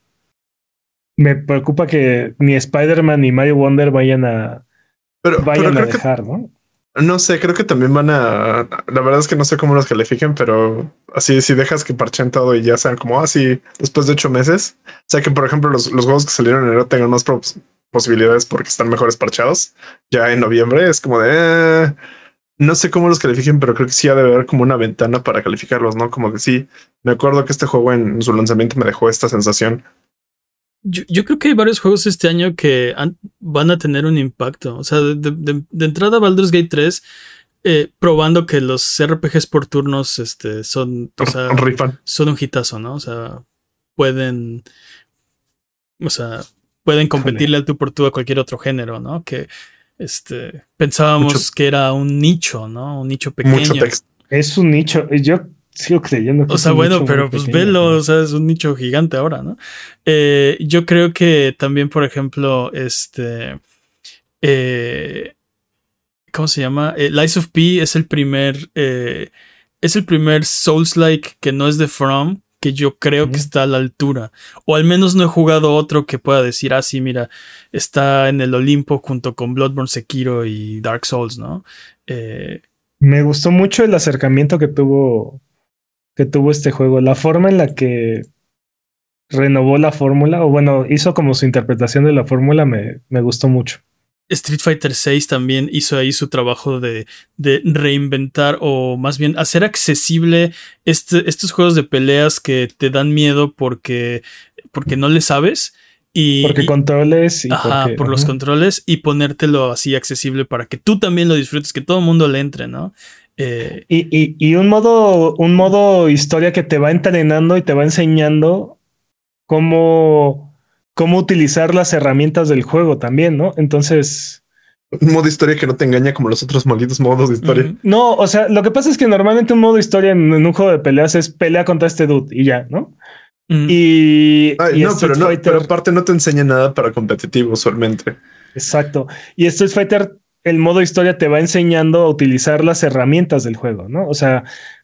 me preocupa que ni Spider-Man ni Mario Wonder vayan a, Pero, vayan pero a que dejar, ¿no? No sé, creo que también van a. La verdad es que no sé cómo los califiquen, pero así, si dejas que parchen todo y ya sean como así después de ocho meses. O sea que, por ejemplo, los, los juegos que salieron en enero tengan más pos- posibilidades porque están mejores parchados. Ya en noviembre es como de. eh, no sé cómo los califiquen, pero creo que sí ha de haber como una ventana para calificarlos, ¿no? Como que sí. Me acuerdo que este juego en su lanzamiento me dejó esta sensación. Yo, yo creo que hay varios juegos este año que han- van a tener un impacto. O sea, de, de- de entrada Baldur's Gate 3, eh, probando que los RPGs por turnos este, son, o sea, Rifan. son un hitazo, ¿no? O sea, pueden. O sea, pueden competirle al tú por tú a cualquier otro género, ¿no? Que este pensábamos Mucho- que era un nicho, ¿no? Un nicho pequeño. Mucho texto. Es un nicho. Yo sigo creyendo que O es sea, un bueno, nicho pero pues pequeño, velo, ¿no? o sea, es un nicho gigante ahora, ¿no? Eh, yo creo que también, por ejemplo, este. eh, ¿Cómo se llama? Eh, Lies of P es el primer. eh, es el primer Souls-like que no es de From. Que yo creo que está a la altura. O al menos no he jugado otro que pueda decir, ah, sí, mira, está en el Olimpo junto con Bloodborne, Sekiro y Dark Souls, ¿no? Eh, Me gustó mucho el acercamiento que tuvo que tuvo este juego, la forma en la que renovó la fórmula, o bueno, hizo como su interpretación de la fórmula, me, me gustó mucho. Street Fighter VI también hizo ahí su trabajo de, de reinventar o más bien hacer accesible este- estos juegos de peleas que te dan miedo porque, porque no le sabes. Y, Porque y- controles y ajá, porque- por los controles y ponértelo así accesible para que tú también lo disfrutes, que todo el mundo le entre, ¿no? Eh, Y, y- y un modo, un modo historia que te va entrenando y te va enseñando cómo, cómo utilizar las herramientas del juego también, ¿no? Entonces, Un modo historia que no te engaña como los otros malditos modos de historia. no, o sea, lo que pasa es que normalmente un modo historia en, en un juego de peleas es pelea contra este dude y ya, ¿no? Mm, Y, Ay, y no, Street pero no, Fighter, pero aparte no te enseña nada para competitivo usualmente. exacto. Y Street Fighter, el modo historia te va enseñando a utilizar las herramientas del juego, ¿no? O sea,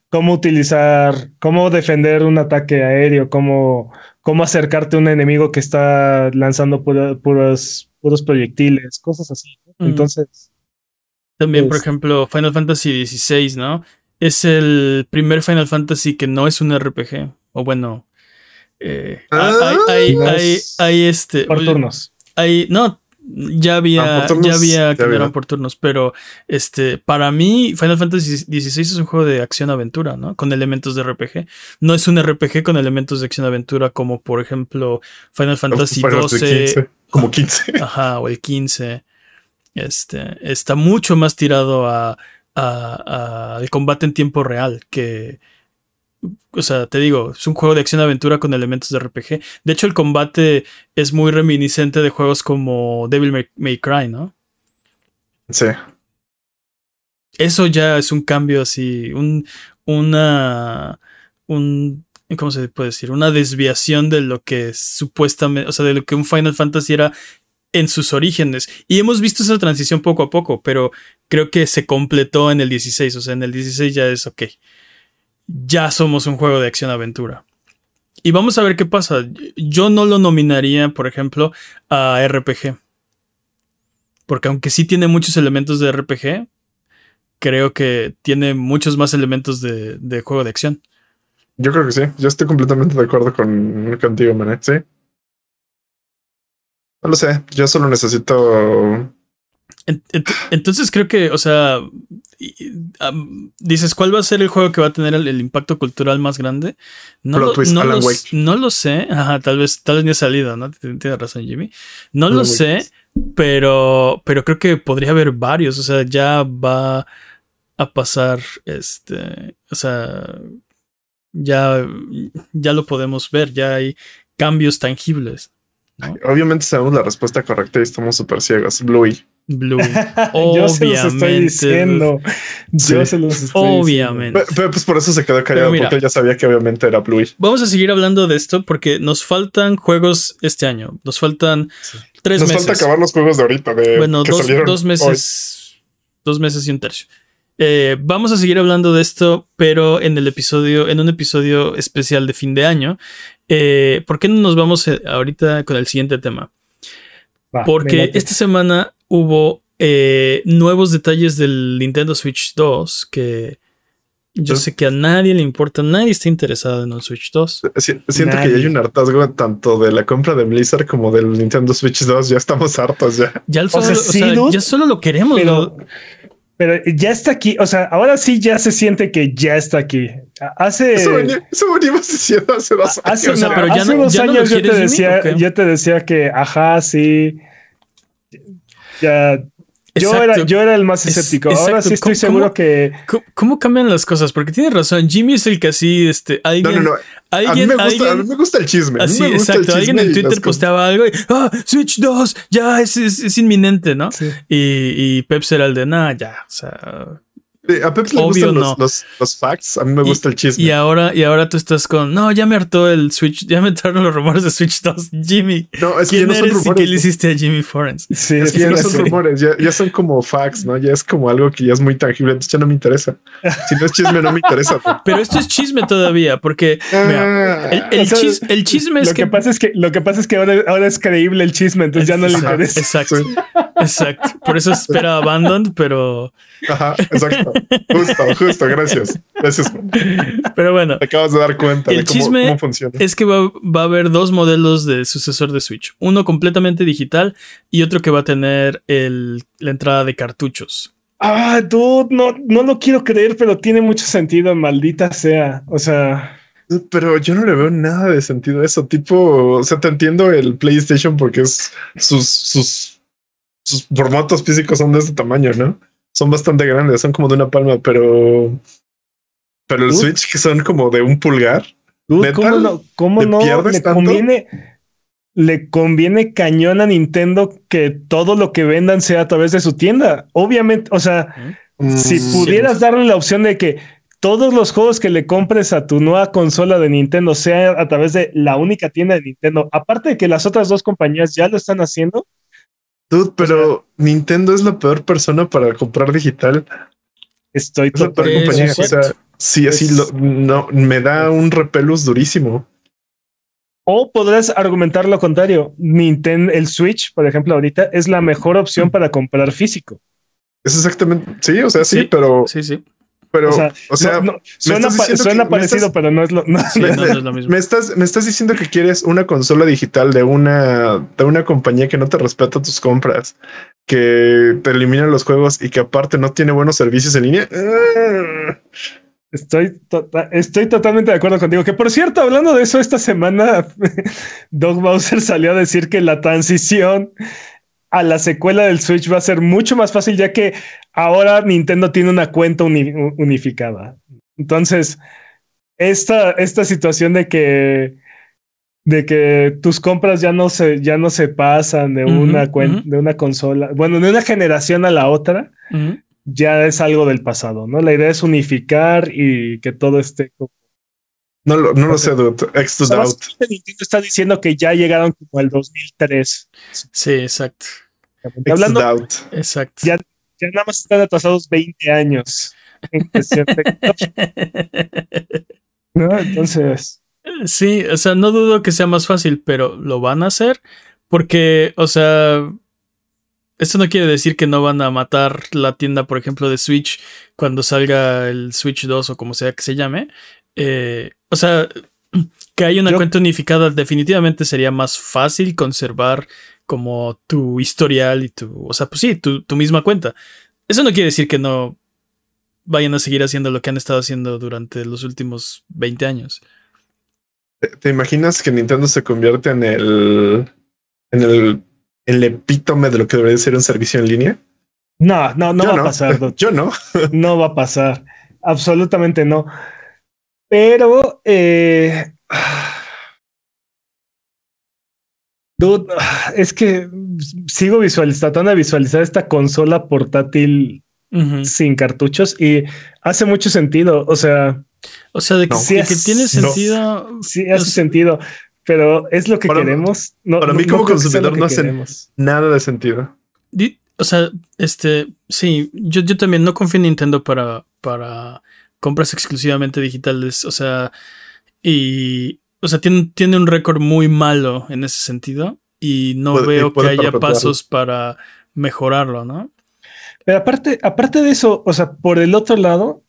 cómo utilizar, cómo defender un ataque aéreo, cómo, cómo acercarte a un enemigo que está lanzando pura- puros, puros proyectiles, cosas así. ¿no? Mm. Entonces, También, por ejemplo, Final Fantasy XVI, ¿no? Es el primer Final Fantasy que no es un RPG. O bueno. Eh, Ah, hay, hay, no hay, es hay este. por turnos. hay- no, ya Ah, había, turnos, ya había que eran por turnos, pero este, para mí, Final Fantasy XVI es un juego de acción-aventura, ¿no? Con elementos de RPG. No es un RPG con elementos de acción-aventura como, por ejemplo, Final Fantasy XII. 15, como 15. <laughs> Ajá, o el 15. Este, está mucho más tirado a, a- a el combate en tiempo real que... O sea, te digo, es un juego de acción-aventura con elementos de RPG. De hecho, el combate es muy reminiscente de juegos como Devil May, May Cry, ¿no? Sí. Eso ya es un cambio así, un, una, un, ¿cómo se puede decir? Una desviación de lo que supuestamente, o sea, de lo que un Final Fantasy era en sus orígenes. Y hemos visto esa transición poco a poco, pero creo que se completó en el 16, o sea, en el 16 ya es ok. Ya somos un juego de acción-aventura. Y vamos a ver qué pasa. Yo no lo nominaría, por ejemplo, a RPG. Porque aunque sí tiene muchos elementos de RPG, creo que tiene muchos más elementos de, de juego de acción. Yo creo que sí. Yo estoy completamente de acuerdo con, contigo, Mané. Sí. No lo sé. Yo solo necesito. En- ent- Entonces creo que, o sea, dices, ¿cuál va a ser el juego que va a tener el, el impacto cultural más grande? No, lo, twist, no, lo, no lo sé. Ajá, tal vez, tal vez ni ha salido, ¿no? Tien- Tienes razón, Jimmy. No lo Wake. sé, Pero, pero creo que podría haber varios. O sea, ya va a pasar. Este. O sea. Ya, ya lo podemos ver. Ya hay cambios tangibles. ¿No? <laughs> Obviamente sabemos la respuesta correcta y estamos súper ciegos. Bluey. Blue. <laughs> Yo se los estoy Obviamente. diciendo. Yo se los estoy Obviamente. Pe- Pero, pues por eso se quedó callado, mira. porque él ya sabía que obviamente era Bluey. Vamos a seguir hablando de esto porque nos faltan juegos este año. Nos faltan tres Nos meses. falta acabar los juegos de ahorita. De, bueno, que dos, salieron dos hoy. meses. Dos meses y un tercio. Eh, vamos a seguir hablando de esto, pero en el episodio, en un episodio especial de fin de año. Eh, ¿Por qué no nos vamos eh, ahorita con el siguiente tema? Va, Porque esta semana hubo eh, nuevos detalles del Nintendo Switch 2 que yo Sí. sé que a nadie le importa, nadie está interesado en un Switch 2. Si- siento Nadie. que ya hay un hartazgo tanto de la compra de Blizzard como del Nintendo Switch 2. Ya estamos hartos ya. Ya, el solo, sea, o sí, sea, dude, ya solo lo queremos. pero, ¿no? Pero ya está aquí. O sea, ahora sí ya se siente que ya está aquí. Hace. Eso, venía- eso venimos diciendo hace dos años. Hace, O sea, no, pero ya hace no- dos ya no años yo te decía, ¿o qué? yo te decía que, ajá, sí. Ya, yo era, yo era el más Es- escéptico. Ahora sí estoy ¿Cómo- seguro cómo- que ¿Cómo, cómo cambian las cosas? Porque tienes razón. Jimmy es el que así, este, No, alguien, no, no. A mí, alguien, me gusta, a alguien- mí me gusta el chisme. A así, me gusta el exacto. Alguien chisme en y Twitter posteaba algo y, ah, Switch 2, ya es, es, es inminente, ¿no? sí. Y, y Pep era el de, nada, ya, o sea. Sí, A Pep le Obvio gustan no. los, los, los facts. A mí me Y- gusta el chisme. Y ahora, y ahora tú estás con, no, ya me hartó el Switch, ya me hartaron los rumores de Switch 2. <laughs> Jimmy, no, es que ya ¿quién no son eres y qué rumores. le hiciste a Jimmy Forens? Sí, Es que ya no son sí. rumores, ya, ya son como facts, ¿no? Ya es como algo que ya es muy tangible, entonces ya no me interesa. Si no es chisme, no me interesa. Pero esto es chisme todavía, porque mira, Ah, el, el O sea, chis- el chisme es Lo que, que pasa es que lo que pasa es que ahora, ahora es creíble el chisme, entonces ya no le Exacto, interesa. Exacto, Sí. exacto. Por eso espera Abandoned, pero, Ajá, exacto. Justo, justo, gracias. Gracias. Pero bueno. Te acabas de dar cuenta El de cómo, chisme cómo funciona. Es que va, va a haber dos modelos de sucesor de Switch. Uno completamente digital y otro que va a tener el- la entrada de cartuchos. Ah, dude, no, no lo quiero creer, pero tiene mucho sentido, maldita sea. O sea, Pero yo no le veo nada de sentido a eso. Tipo, o sea, te entiendo el PlayStation porque es sus, sus, sus formatos físicos son de este tamaño, ¿no? Son bastante grandes, son como de una palma, pero. Pero el Uf. Switch que son como de un pulgar. ¿Neta? ¿cómo no, cómo ¿Te no pierdes le tanto? conviene? Le conviene cañón a Nintendo que todo lo que vendan sea a través de su tienda. Obviamente, o sea, si Mm, pudieras darle la opción de que todos los juegos que le compres a tu nueva consola de Nintendo sea a través de la única tienda de Nintendo, aparte de que las otras dos compañías ya lo están haciendo, Dude, pero Nintendo es la peor persona para comprar digital. estoy Es la peor compañía. O sea, sí, así Es- lo, no, me da un repelus durísimo. O podrás argumentar lo contrario. Nintendo, el Switch, por ejemplo, ahorita es la mejor opción para comprar físico. Es exactamente, sí, o sea, sí, Sí. pero, Sí, sí. Pero, o sea, o sea, no- no, suena, pa- suena que- me parecido, estás- pero no es lo. no- Sí, no, no es lo <laughs> mismo. Me estás, me estás diciendo que quieres una consola digital de una, de una compañía que no te respeta tus compras, que te elimina los juegos y que aparte no tiene buenos servicios en línea. Estoy, tota- estoy totalmente de acuerdo contigo. Que por cierto, hablando de eso, esta semana <laughs> Doug Bowser salió a decir que la transición a la secuela del Switch va a ser mucho más fácil, ya que ahora Nintendo tiene una cuenta uni- unificada. Entonces, esta, esta situación de que de que tus compras ya no se, ya no se pasan de una ujú. de una consola, bueno, de una generación a la otra, ya es algo del pasado, ¿no? La idea es unificar y que todo esté como... No lo, no lo sé, dude. X to doubt. Nintendo está diciendo que ya llegaron como al 2003. Sí, exacto. X Hablando, to doubt. Exacto. Ya- ya nada más están atrasados 20 años. <laughs> Entonces, Sí, o sea, no dudo que sea más fácil, pero lo van a hacer porque, o sea, esto no quiere decir que no van a matar la tienda, por ejemplo, de Switch cuando salga el Switch 2 o como sea que se llame. Eh, o sea, que haya una Yo- cuenta unificada definitivamente sería más fácil conservar como tu historial y tu, o sea, pues sí, tu, tu misma cuenta. Eso no quiere decir que no vayan a seguir haciendo lo que han estado haciendo durante los últimos 20 años. ¿Te, te imaginas que Nintendo se convierte en el en el el epítome de lo que debería ser un servicio en línea? No, no, no va a pasar. <laughs> Yo no. no va a pasar. Absolutamente no. Pero eh, <sighs> <sighs> es que sigo visualizando, tratando de visualizar esta consola portátil sin cartuchos y hace mucho sentido. O sea, o sea, de que, tiene sentido. Sí, hace sentido, pero es lo que queremos. No, para mí, como consumidor, no hace nada de sentido. O sea, este, sí, yo, yo también no confío en Nintendo para, para compras exclusivamente digitales. O sea, y, o sea, tiene, tiene un récord muy malo en ese sentido y no veo que haya pasos para mejorarlo, ¿no? Pero aparte, aparte de eso, o sea, por el otro lado,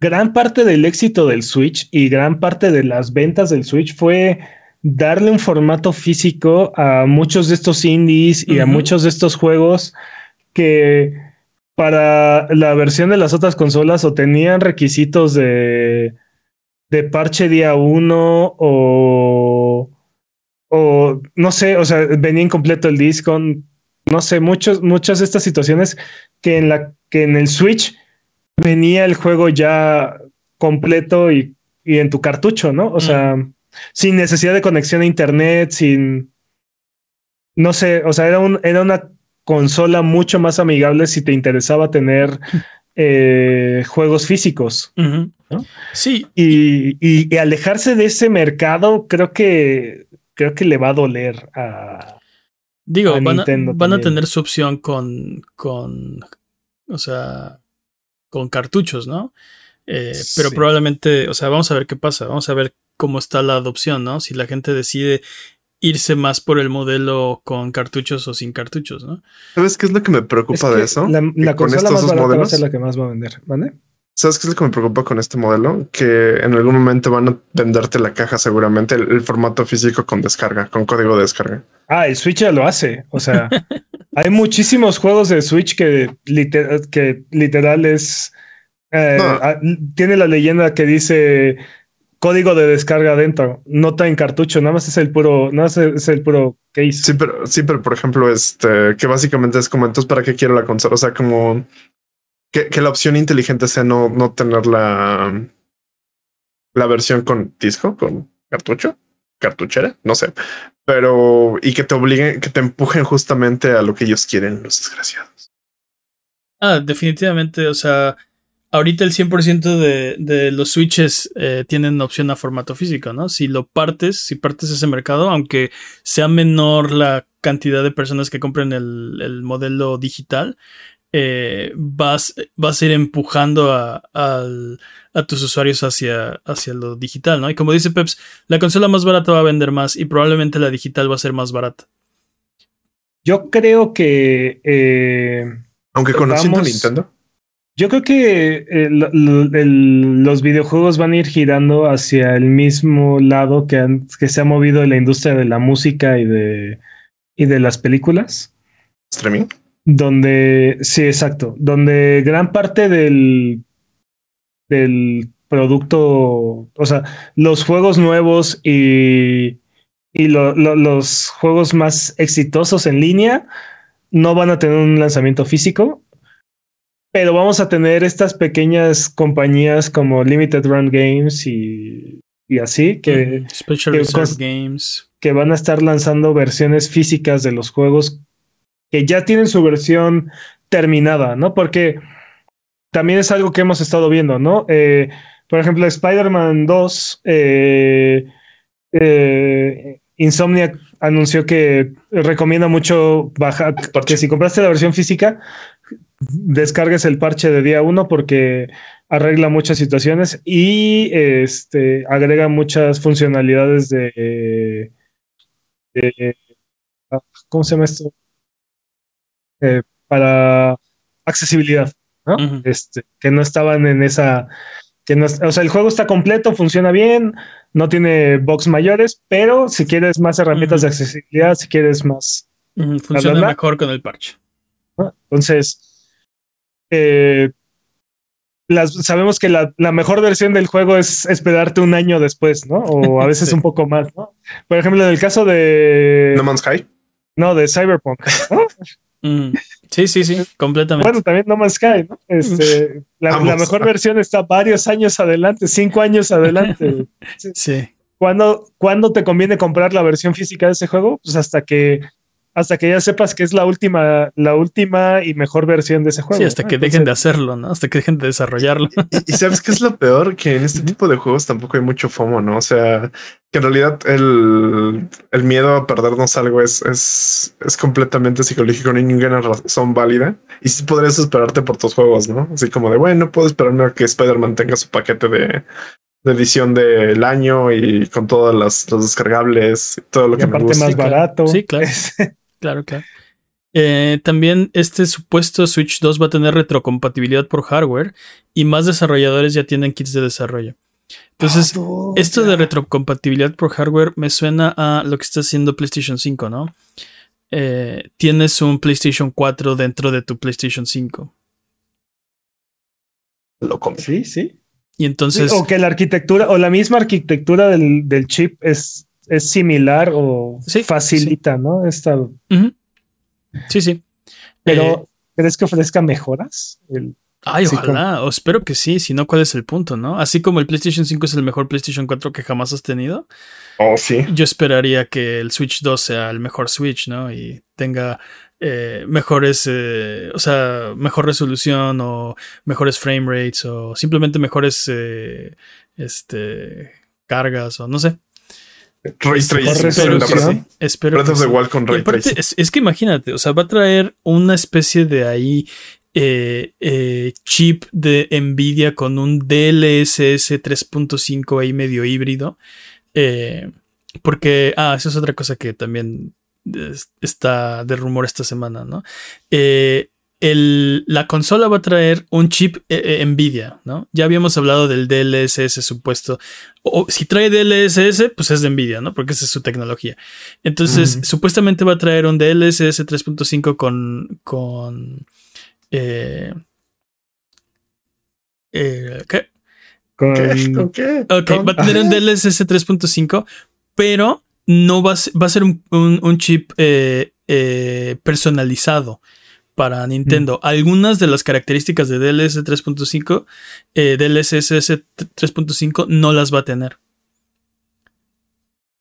gran parte del éxito del Switch y gran parte de las ventas del Switch fue darle un formato físico a muchos de estos indies y a muchos de estos juegos que para la versión de las otras consolas o tenían requisitos de, de parche día uno o, o no sé, o sea, venía incompleto el disco, no sé, muchos, muchas de estas situaciones que en la que en el Switch venía el juego ya completo y, y en tu cartucho, ¿no? O sea, sin necesidad de conexión a internet, sin no sé, o sea, era un, era una consola mucho más amigable si te interesaba tener eh, juegos físicos. Sí. Y, y, alejarse de ese mercado, creo que creo que le va a doler a. Digo, van, a, van a tener su opción con, con. O sea. Con cartuchos, ¿no? Eh, pero probablemente, o sea, vamos a ver qué pasa. Vamos a ver cómo está la adopción, ¿no? Si la gente decide irse más por el modelo con cartuchos o sin cartuchos, ¿no? ¿Sabes qué es lo que me preocupa de eso? La, consola más barata va a ser la que más va a vender, ¿vale? ¿Sabes qué es lo que me preocupa con este modelo? Que en algún momento van a venderte la caja seguramente, el, formato físico con descarga, con código de descarga. Ah, el Switch ya lo hace. O sea, hay muchísimos juegos de Switch que, que literal es... Eh, ah, tiene la leyenda que dice código de descarga adentro, nota en cartucho, nada más es el puro, nada más es el puro case. Sí, pero sí, pero por ejemplo, este, que básicamente es como entonces para qué quiero la consola, o sea, como que, que la opción inteligente sea no, no tener la, la versión con disco, con cartucho, cartuchera, no sé, pero y que te obliguen, que te empujen justamente a lo que ellos quieren, los desgraciados. Ah, definitivamente, o sea, ahorita el 100% de, de, los switches eh, tienen opción a formato físico, ¿no? Si lo partes, si partes ese mercado, aunque sea menor la cantidad de personas que compren el, modelo digital, eh, vas, vas a ir empujando a, a, tus usuarios hacia, hacia lo digital, ¿no? Y como dice Peps, la consola más barata va a vender más y probablemente la digital va a ser más barata. Yo creo que... Eh, aunque conociendo Nintendo. Yo creo que eh, los videojuegos van a ir girando hacia el mismo lado que, que se ha movido la industria de la música y de, y de las películas. ¿Streaming? Donde, sí, exacto. Donde gran parte del, del producto, o sea, los juegos nuevos y, y los juegos más exitosos en línea no van a tener un lanzamiento físico pero vamos a tener estas pequeñas compañías como Limited Run Games y, y así que, Special que, Games que van a estar lanzando versiones físicas de los juegos que ya tienen su versión terminada, ¿no? Porque también es algo que hemos estado viendo, ¿no? Eh, por ejemplo, Spider-Man 2, eh, eh, Insomnia anunció que recomienda mucho bajar, porque si compraste la versión física, descargues el parche de día uno porque arregla muchas situaciones y este, agrega muchas funcionalidades de, ¿cómo se llama esto? Eh, para accesibilidad, ¿no? este, que no estaban en esa, que no, o sea, el juego está completo, funciona bien, no tiene box mayores, pero si quieres más herramientas de accesibilidad, si quieres más... funciona mejor con el parche. Entonces, eh, sabemos que la, mejor versión del juego es esperarte un año después, ¿no? O a veces un poco más, ¿no? Por ejemplo, en el caso de... No Man's Sky. No, de Cyberpunk. ¿no? Mm, Sí, sí, sí, completamente. Bueno, también No Man's Sky, ¿no? Este, la, mejor versión está varios años adelante, cinco años adelante. <laughs> sí. ¿Cuándo, ¿Cuándo te conviene comprar la versión física de ese juego? Pues hasta que hasta que ya sepas que es la última, la última y mejor versión de ese juego. Sí, hasta ¿no? que dejen de hacerlo, ¿no? Hasta que dejen de desarrollarlo. Y, y sabes qué es lo peor? Que en este tipo de juegos tampoco hay mucho FOMO, ¿no? O sea, que en realidad el, el miedo a perdernos algo es, es, es completamente psicológico, no hay ninguna razón válida. Y sí podrías esperarte por tus juegos, ¿no? Así como de, bueno, puedo esperarme a que Spider-Man tenga su paquete de, de edición del año y con todas las los descargables y todo lo Y que me gusta. más barato. Sí, claro. <laughs> Claro, claro. Eh, también este supuesto Switch 2 va a tener retrocompatibilidad por hardware y más desarrolladores ya tienen kits de desarrollo. Entonces, Ah, esto de retrocompatibilidad por hardware me suena a lo que está haciendo PlayStation 5, ¿no? Eh, tienes un PlayStation 4 dentro de tu PlayStation 5. Lo. Sí, sí. Y entonces, Sí, o que la arquitectura o la misma arquitectura del, del chip es, es similar o Sí, facilita, ¿no? Esta, sí, sí. pero Eh, ¿crees que ofrezca mejoras? El- Ay, Sí, ojalá, o espero que sí, si no, ¿cuál es el punto, no? Así como el PlayStation 5 es el mejor PlayStation 4 que jamás has tenido, Oh, sí. yo esperaría que el Switch 2 sea el mejor Switch, ¿no? Y tenga eh, mejores, eh, o sea, mejor resolución o mejores frame rates o simplemente mejores, eh, este, cargas o no sé. Ray Mejor Tracing. Espero espero que sí. Con Ray Tracing. es, es que imagínate, o sea, va a traer una especie de ahí eh, eh, chip de Nvidia con un DLSS 3.5 ahí medio híbrido. Eh, porque, ah, eso es otra cosa que también es- está de rumor esta semana, ¿no? Eh, el- la consola va a traer un chip eh, eh, Nvidia, ¿no? Ya habíamos hablado del DLSS supuesto. O, si trae DLSS, pues es de Nvidia, ¿no? Porque esa es su tecnología. Entonces, supuestamente va a traer un DLSS 3.5 con. con. eh, eh, ¿qué? con, ¿Qué? ¿Con qué? Ok, ¿Con- va a tener un DLSS 3.5, pero no va a ser, va a ser un, un- un chip eh, eh, personalizado para Nintendo. Algunas de las características de DLSS 3.5, eh, DLSS 3.5 no las va a tener.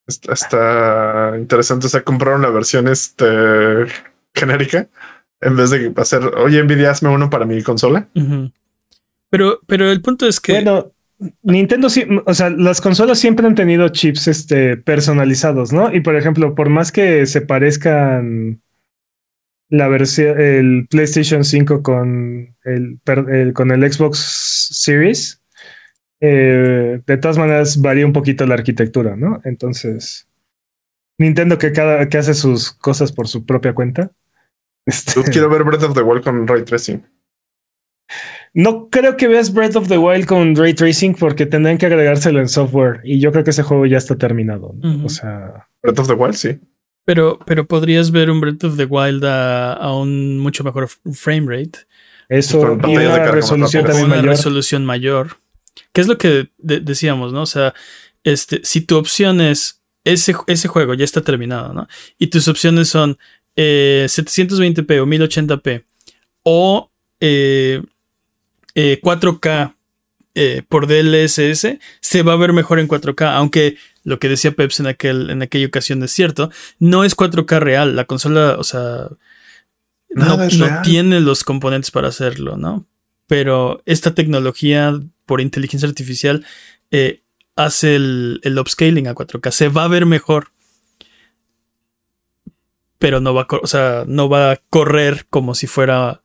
Está, está interesante. O sea, compraron la versión este genérica en vez de hacer, oye, Nvidia, hazme uno para mi consola. Pero, pero el punto es que. Bueno, Nintendo sí, o sea, las consolas siempre han tenido chips este, personalizados, ¿no? Y por ejemplo, por más que se parezcan la versión, el PlayStation 5 con el, per- el- con el Xbox Series, eh, de todas maneras varía un poquito la arquitectura, ¿no? Entonces, Nintendo que cada que hace sus cosas por su propia cuenta. este, Yo quiero ver Breath of the Wild con Ray Tracing. No creo que veas Breath of the Wild con ray tracing porque tendrían que agregárselo en software y yo creo que ese juego ya está terminado. O sea, Breath of the Wild, sí. Pero, pero podrías ver un Breath of the Wild a, a un mucho mejor frame rate. eso y de una resolución también una mayor. resolución mayor. Que es lo que de- decíamos, ¿no? O sea, este, si tu opción es ese, ese juego ya está terminado, ¿no? Y tus opciones son eh, 720p o 1080p o eh, eh, 4K eh, por DLSS, se va a ver mejor en 4K, aunque lo que decía Peps en, aquel, en aquella ocasión es cierto, no es 4K real, la consola, o sea, no, tiene los componentes para hacerlo, ¿no? Pero esta tecnología por inteligencia artificial eh, hace el, el upscaling a 4K, se va a ver mejor. Pero no va a, o sea, no va a correr como si fuera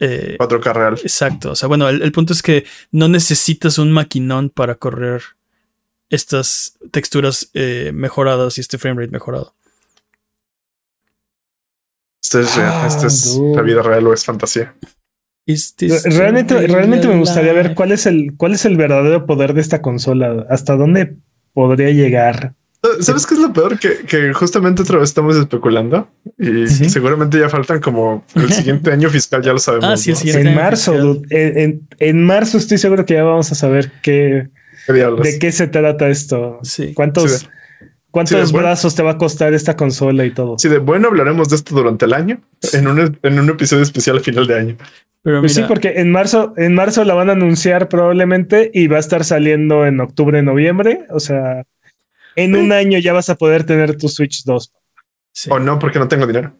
eh, 4K real. Exacto. O sea, bueno, el, el punto es que no necesitas un maquinón para correr estas texturas eh, mejoradas y este frame rate mejorado. Este es, real, Ah, este es la vida real o es fantasía. This Realmente, realmente me gustaría ver cuál es el cuál es el verdadero poder de esta consola, hasta dónde podría llegar. ¿Sabes qué es lo peor? Que, que justamente otra vez estamos especulando y Sí. seguramente ya faltan como el siguiente año fiscal, ya lo sabemos. Ah, sí, ¿no? sí. Siguiente En marzo, en, en- en marzo estoy seguro que ya vamos a saber qué, ¿Qué diablos? de qué se trata esto. Sí. ¿Cuántos, Sí. ¿Cuántos brazos te va a costar esta consola y todo? Sí, de bueno, hablaremos de esto durante el año en un, en un episodio especial a final de año. Pero Pues sí, porque en marzo, en marzo la van a anunciar probablemente y va a estar saliendo en octubre, noviembre. O sea, en un año ya vas a poder tener tu Switch 2. sí, O no, porque no tengo dinero.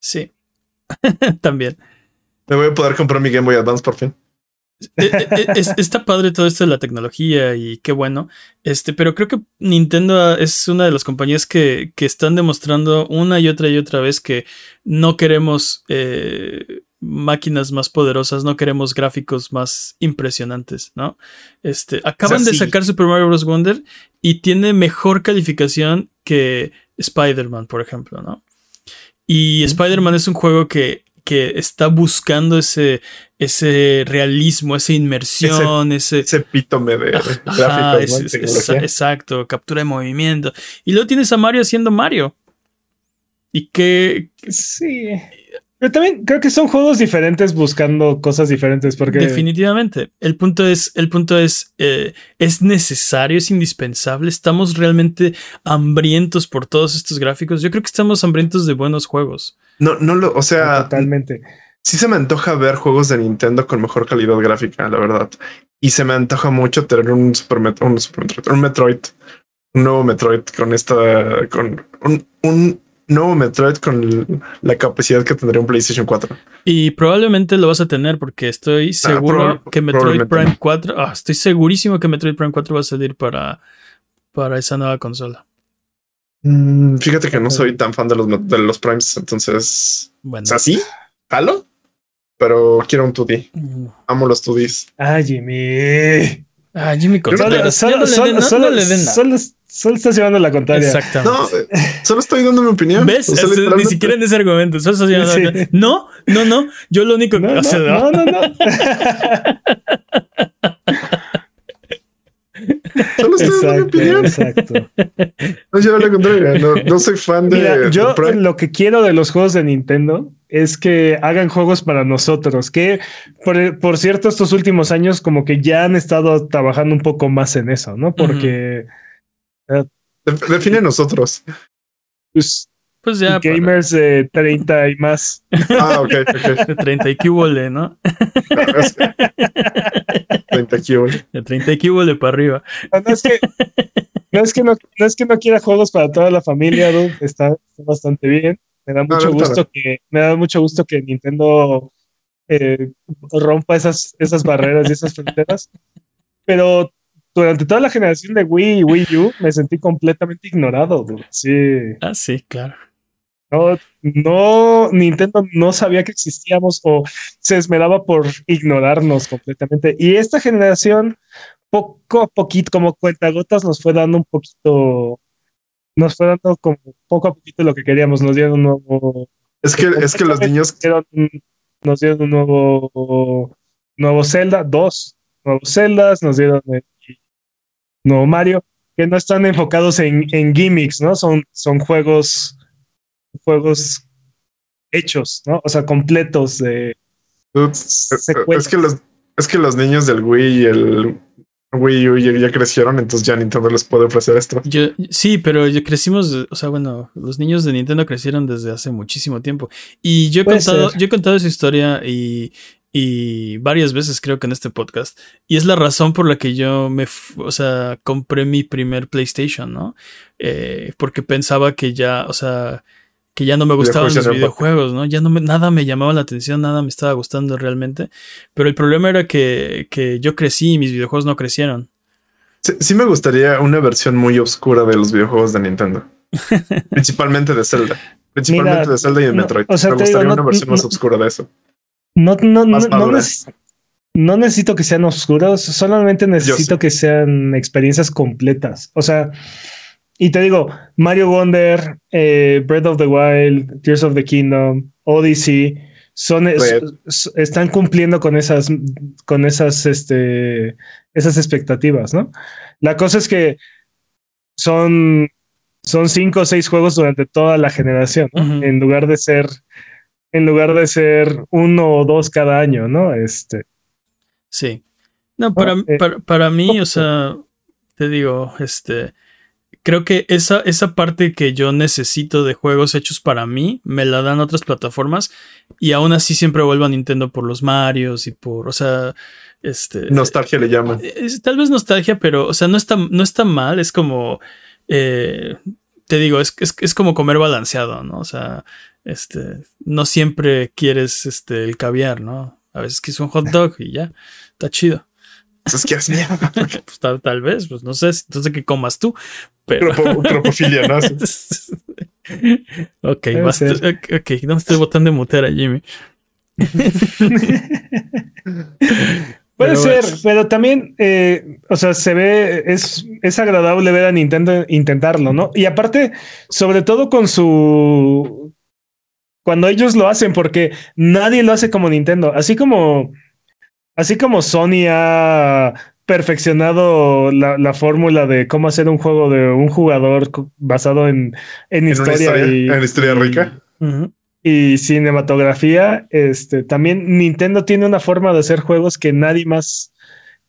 sí. <laughs> También. Me voy a poder comprar mi Game Boy Advance por fin. Eh, eh, es- está padre todo esto de la tecnología y qué bueno. Este, pero creo que Nintendo es una de las compañías que, que están demostrando una y otra y otra vez que no queremos eh, máquinas más poderosas, no queremos gráficos más impresionantes, ¿no? Este, acaban de sí. sacar Super Mario Bros. Wonder y tiene mejor calificación que Spider-Man, por ejemplo, ¿no? Y Spider-Man es un juego que, que está buscando ese, ese realismo, esa inmersión, ese... Ese epítome de Ajá, exacto, captura de movimiento. Y luego tienes a Mario haciendo Mario. Y que Sí. Pero también creo que son juegos diferentes buscando cosas diferentes porque definitivamente. El punto es, el punto es, eh, es necesario, es indispensable. Estamos realmente hambrientos por todos estos gráficos. Yo creo que estamos hambrientos de buenos juegos. No, no lo, o sea, totalmente. sí se me antoja ver juegos de Nintendo con mejor calidad gráfica, la verdad. Y se me antoja mucho tener un Super, Met- un, Super Metroid, un Metroid, un nuevo Metroid con esta, con un, un nuevo Metroid con la capacidad que tendría un PlayStation 4. Y probablemente lo vas a tener porque estoy seguro Ah, proba- que Metroid. Prime 4, ah, estoy segurísimo que Metroid Prime 4 va a salir para, para esa nueva consola. Mm, fíjate que no soy tan fan de los, de los Primes, entonces, Bueno, o sea, sí, jalo, pero quiero un 2D. mm. Amo los 2Ds. Ah, Jimmy. Ah, Jimmy Contreras, Solo, solo, le den, no- solo, no solo, solo estás llevando la contraria. Exactamente. No, solo estoy dando mi opinión. ¿Ves? O sea, Es- ni siquiera en ese argumento. solo estás llevando Sí. acá. No, no, no. Yo lo único que. No, o sea, no, no, no, <laughs> <laughs> no. Mi Exacto, opinión. exacto. No llevo la contraria. No, no soy fan de, Mira, yo de Prime. lo que quiero de los juegos de Nintendo es que hagan juegos para nosotros, que por, por cierto estos últimos años como que ya han estado trabajando un poco más en eso, ¿no? Porque De- define nosotros. pues, Pues ya. para- gamers de 30 y más. Ah, ok, ok. De 30 y cúbole, ¿no? Es que- 30 kilos. De 30 y cúbole para arriba. No, no es que no es que no, no es que no quiera juegos para toda la familia, dude. Está, está bastante bien. Me da mucho no, gusto que me da mucho gusto que Nintendo eh, rompa esas, esas barreras y esas fronteras. Pero durante toda la generación de Wii y Wii U me sentí completamente ignorado. dude. Sí, Ah, sí, claro. No, no, Nintendo no sabía que existíamos o se esmeraba por ignorarnos completamente. Y esta generación, poco a poquito, como cuentagotas, nos fue dando un poquito, nos fue dando como poco a poquito lo que queríamos. Nos dieron un nuevo, Es que, es que los niños. dieron nos dieron un nuevo, nuevo Zelda, dos nuevos Zeldas, nos dieron el nuevo Mario, que no están enfocados en, en gimmicks, ¿no? Son, son juegos, juegos hechos, ¿no? O sea, completos de secuelas. es que los, es que los niños del Wii y el Wii U ya, ya crecieron, entonces ya Nintendo les puede ofrecer esto. Yo, sí, pero yo crecimos, o sea, bueno, los niños de Nintendo crecieron desde hace muchísimo tiempo. Y yo he Puede contado, ser. yo he contado esa historia y, y varias veces creo que en este podcast. Y es la razón por la que yo me, o sea, compré mi primer PlayStation, ¿no? Eh, porque pensaba que ya, o sea, que ya no me gustaban los videojuegos, ¿no? Ya no me, nada me llamaba la atención, nada me estaba gustando realmente. Pero el problema era que, que yo crecí y mis videojuegos no crecieron. Sí, sí me gustaría una versión muy oscura de los videojuegos de Nintendo. <laughs> Principalmente de Zelda. Principalmente Mira, de Zelda y de no, Metroid. o sea, me te gustaría digo, una no- versión no- más oscura de eso. No, no, no, Más no, madura. neces- no necesito que sean oscuros, solamente necesito sí. que sean experiencias completas. O sea, y te digo, Mario Wonder, eh, Breath of the Wild, Tears of the Kingdom, Odyssey, son, es- Red. s- están cumpliendo con esas, con esas, este, esas expectativas, ¿no? La cosa es que son, son cinco o seis juegos durante toda la generación. En lugar de ser en lugar de ser uno o dos cada año, ¿no? Este, Sí. No, para, eh, para, para mí, o sea, te digo, este, creo que esa, esa parte que yo necesito de juegos hechos para mí, me la dan otras plataformas y aún así siempre vuelvo a Nintendo por los Marios y por, o sea, este... Nostalgia le llaman. tal vez nostalgia, pero, o sea, no está, no está mal, es como... Eh, te digo, es, es, es, como comer balanceado, ¿no? O sea, este, no siempre quieres este, el caviar, ¿no? A veces quieres un hot dog y ya, está chido. <laughs> Pues quieres mierda. pues, tal, vez, pues no sé, entonces que comas tú. Pero... Tropofilia, ¿no? <laughs> ok, ok, no me estoy botando de mutera, Jimmy. <laughs> Puede ser, pero también, eh, o sea, se ve, es, es agradable ver a Nintendo intentarlo, ¿no? Y aparte, sobre todo con su... Cuando ellos lo hacen, porque nadie lo hace como Nintendo. Así como, así como Sony ha perfeccionado la, fórmula de cómo hacer un juego de un jugador basado en, en, historia, y, en historia rica y cinematografía, este, también Nintendo tiene una forma de hacer juegos que nadie más,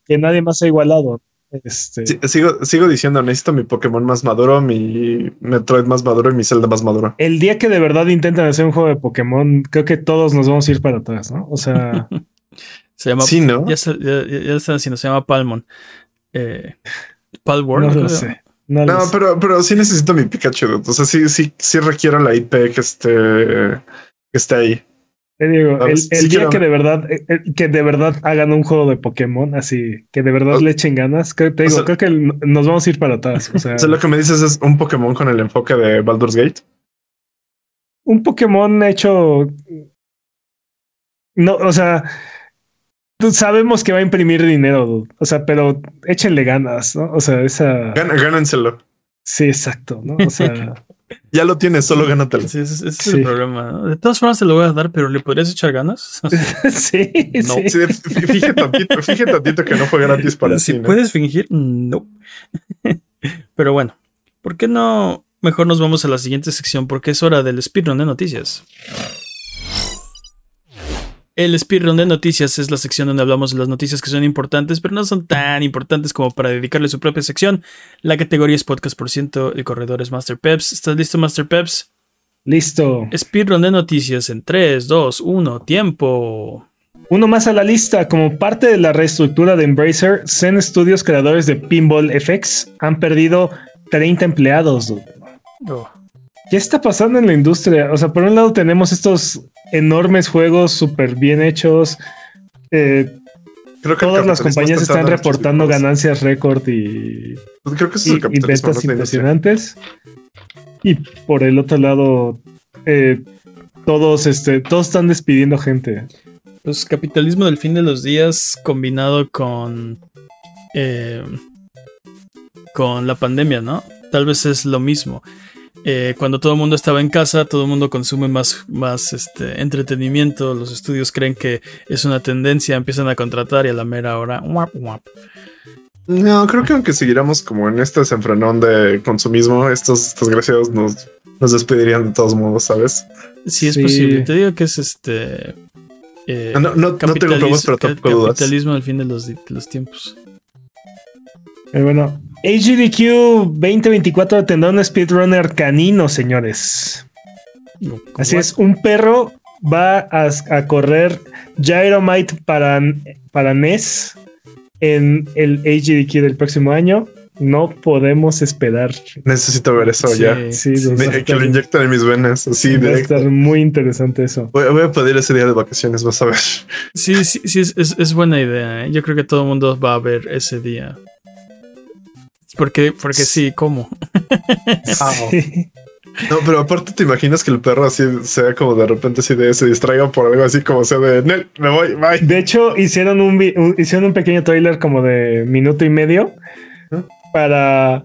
que nadie más ha igualado. Este... sigo, sigo diciendo, necesito mi Pokémon más maduro, mi Metroid más maduro y mi Zelda más maduro. El día que de verdad intentan hacer un juego de Pokémon, creo que todos nos vamos a ir para atrás, ¿no? O sea... <laughs> se llama... Sí, ¿no? Ya, ya, están haciendo, se llama Palmon. Eh, Palworld. No lo sé. No, pero, pero sí necesito mi Pikachu. O sea, sí, sí, sí requiero la IP que esté, que esté ahí. Te digo, el, día que de verdad, eh, eh, que de verdad hagan un juego de Pokémon, así que de verdad le echen ganas, te digo, creo que nos vamos a ir para atrás. <laughs> O sea, lo que me dices es un Pokémon con el enfoque de Baldur's Gate. Un Pokémon hecho. No, o sea, sabemos que va a imprimir dinero, o sea, pero échenle ganas, ¿no? O sea, esa. gánenselo. Sí, exacto, ¿no? O sea. <laughs> ya lo tienes, solo gánatelo. Sí, ese, es el problema. ¿no? De todas formas te lo voy a dar, pero ¿le podrías echar ganas? <laughs> <laughs> sí, no. Sí. fíjate tantito, fíjate tantito que no fue gratis para si puedes fingir, no. pero bueno, ¿por qué no? Mejor nos vamos a la siguiente sección porque es hora del speedrun de noticias. El speedrun de noticias es la sección donde hablamos de las noticias que son importantes, pero no son tan importantes como para dedicarle su propia sección. La categoría es podcast por ciento, el corredor es Master Peps. ¿Estás listo, Master Peps? Listo. Speedrun de noticias en 3, 2, 1, tiempo. Uno más a la lista. Como parte de la reestructura de Embracer, Zen Studios, creadores de Pinball FX, han perdido 30 empleados. Oh. ¿Qué está pasando en la industria? O sea, por un lado tenemos estos enormes juegos súper bien hechos. Eh, creo que todas las compañías están reportando ganancias récord y, pues creo que es y, ventas impresionantes. Y por el otro lado, eh, todos, este, todos están despidiendo gente. Pues capitalismo del fin de los días combinado con eh, con la pandemia, ¿no? Tal vez es lo mismo. Eh, cuando todo el mundo estaba en casa, todo el mundo consume más, más este, entretenimiento, los estudios creen que es una tendencia, empiezan a contratar y a la mera hora... No, creo que aunque siguiéramos como en este desenfrenón de consumismo, estos desgraciados nos, nos despedirían de todos modos, ¿sabes? Sí, es posible. Te digo que es este... Eh, no, no, no tengo problemas, pero tampoco dudas. Capitalismo al fin de los, de los tiempos. Eh, bueno, HGDQ 2024 tendrá un speedrunner canino, señores. Así es, un perro va a, correr Gyromite para, para NES en el HGDQ del próximo año. No podemos esperar. Necesito ver eso ya. Sí, que lo inyecten en mis venas. Así va a estar muy interesante eso. Voy, a pedir ese día de vacaciones, vas a ver. Sí, sí, sí, es, es buena idea. ¿eh? Yo creo que todo el mundo va a ver ese día. Porque, porque sí, ¿cómo? <laughs> No, pero aparte te imaginas que el perro así sea como de repente así de se distraiga por algo así como sea de me voy, bye. De hecho, hicieron un, hicieron un pequeño trailer como de minuto y medio para,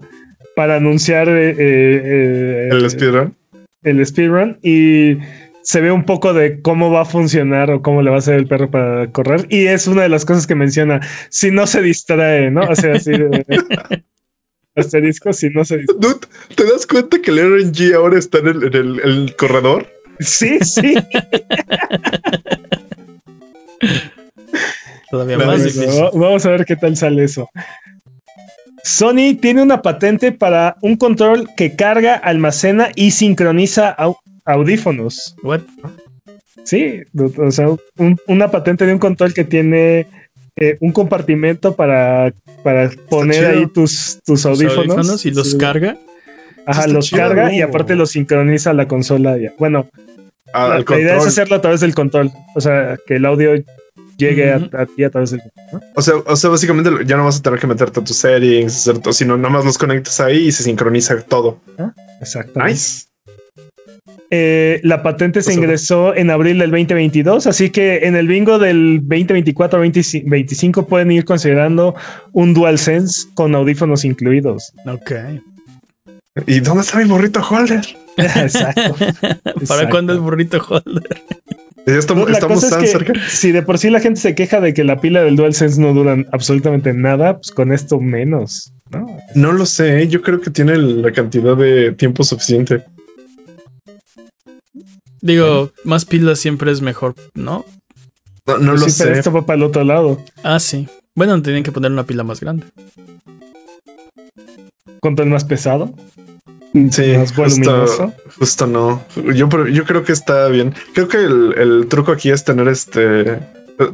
para anunciar eh, eh, eh, el speedrun. El speedrun y se ve un poco de cómo va a funcionar o cómo le va a hacer el perro para correr. Y es una de las cosas que menciona, si no se distrae, ¿no? O sea, así de, <laughs> asterisco si no se Dude, ¿te das cuenta que el RNG ahora está en el, corredor? Sí, sí. <laughs> Todavía más difícil. Vamos a ver qué tal sale eso. Sony tiene una patente para un control que carga, almacena y sincroniza au- audífonos. What? Sí, o sea, un- una patente de un control que tiene eh, un compartimento para, para poner chido. ahí tus, tus Los audífonos. y los Sí. carga. Ajá, Está los chido. carga y aparte los sincroniza a la consola. ya. Bueno, Ah, la, idea es hacerlo a través del control. O sea, que el audio llegue a- ti a través del control. O sea, o sea, básicamente ya no vas a tener que meterte a tus settings, hacer todo, sino nada más los conectas ahí y se sincroniza todo. Exacto. Nice. Eh, la patente se sea, ingresó en abril del 2022, así que en el bingo del 2024-2025 pueden ir considerando un DualSense con audífonos incluidos. Ok. ¿Y dónde está mi burrito holder? <laughs> Exacto. <laughs> ¿Para Exacto. cuándo el burrito holder? Ya estamos, La estamos cosa tan es que cerca. si de por sí la gente se queja de que la pila del DualSense no dura absolutamente nada, pues con esto menos. ¿no? No lo sé, yo creo que tiene la cantidad de tiempo suficiente. Digo, más pilas siempre es mejor, ¿no? No, no Pues lo sí, pero sé. esto va para el otro lado. Ah, sí. Bueno, tenían que poner una pila más grande. Control más pesado, Sí, más justo, voluminoso. justo no. Yo, pero yo creo que está bien. Creo que el, el truco aquí es tener este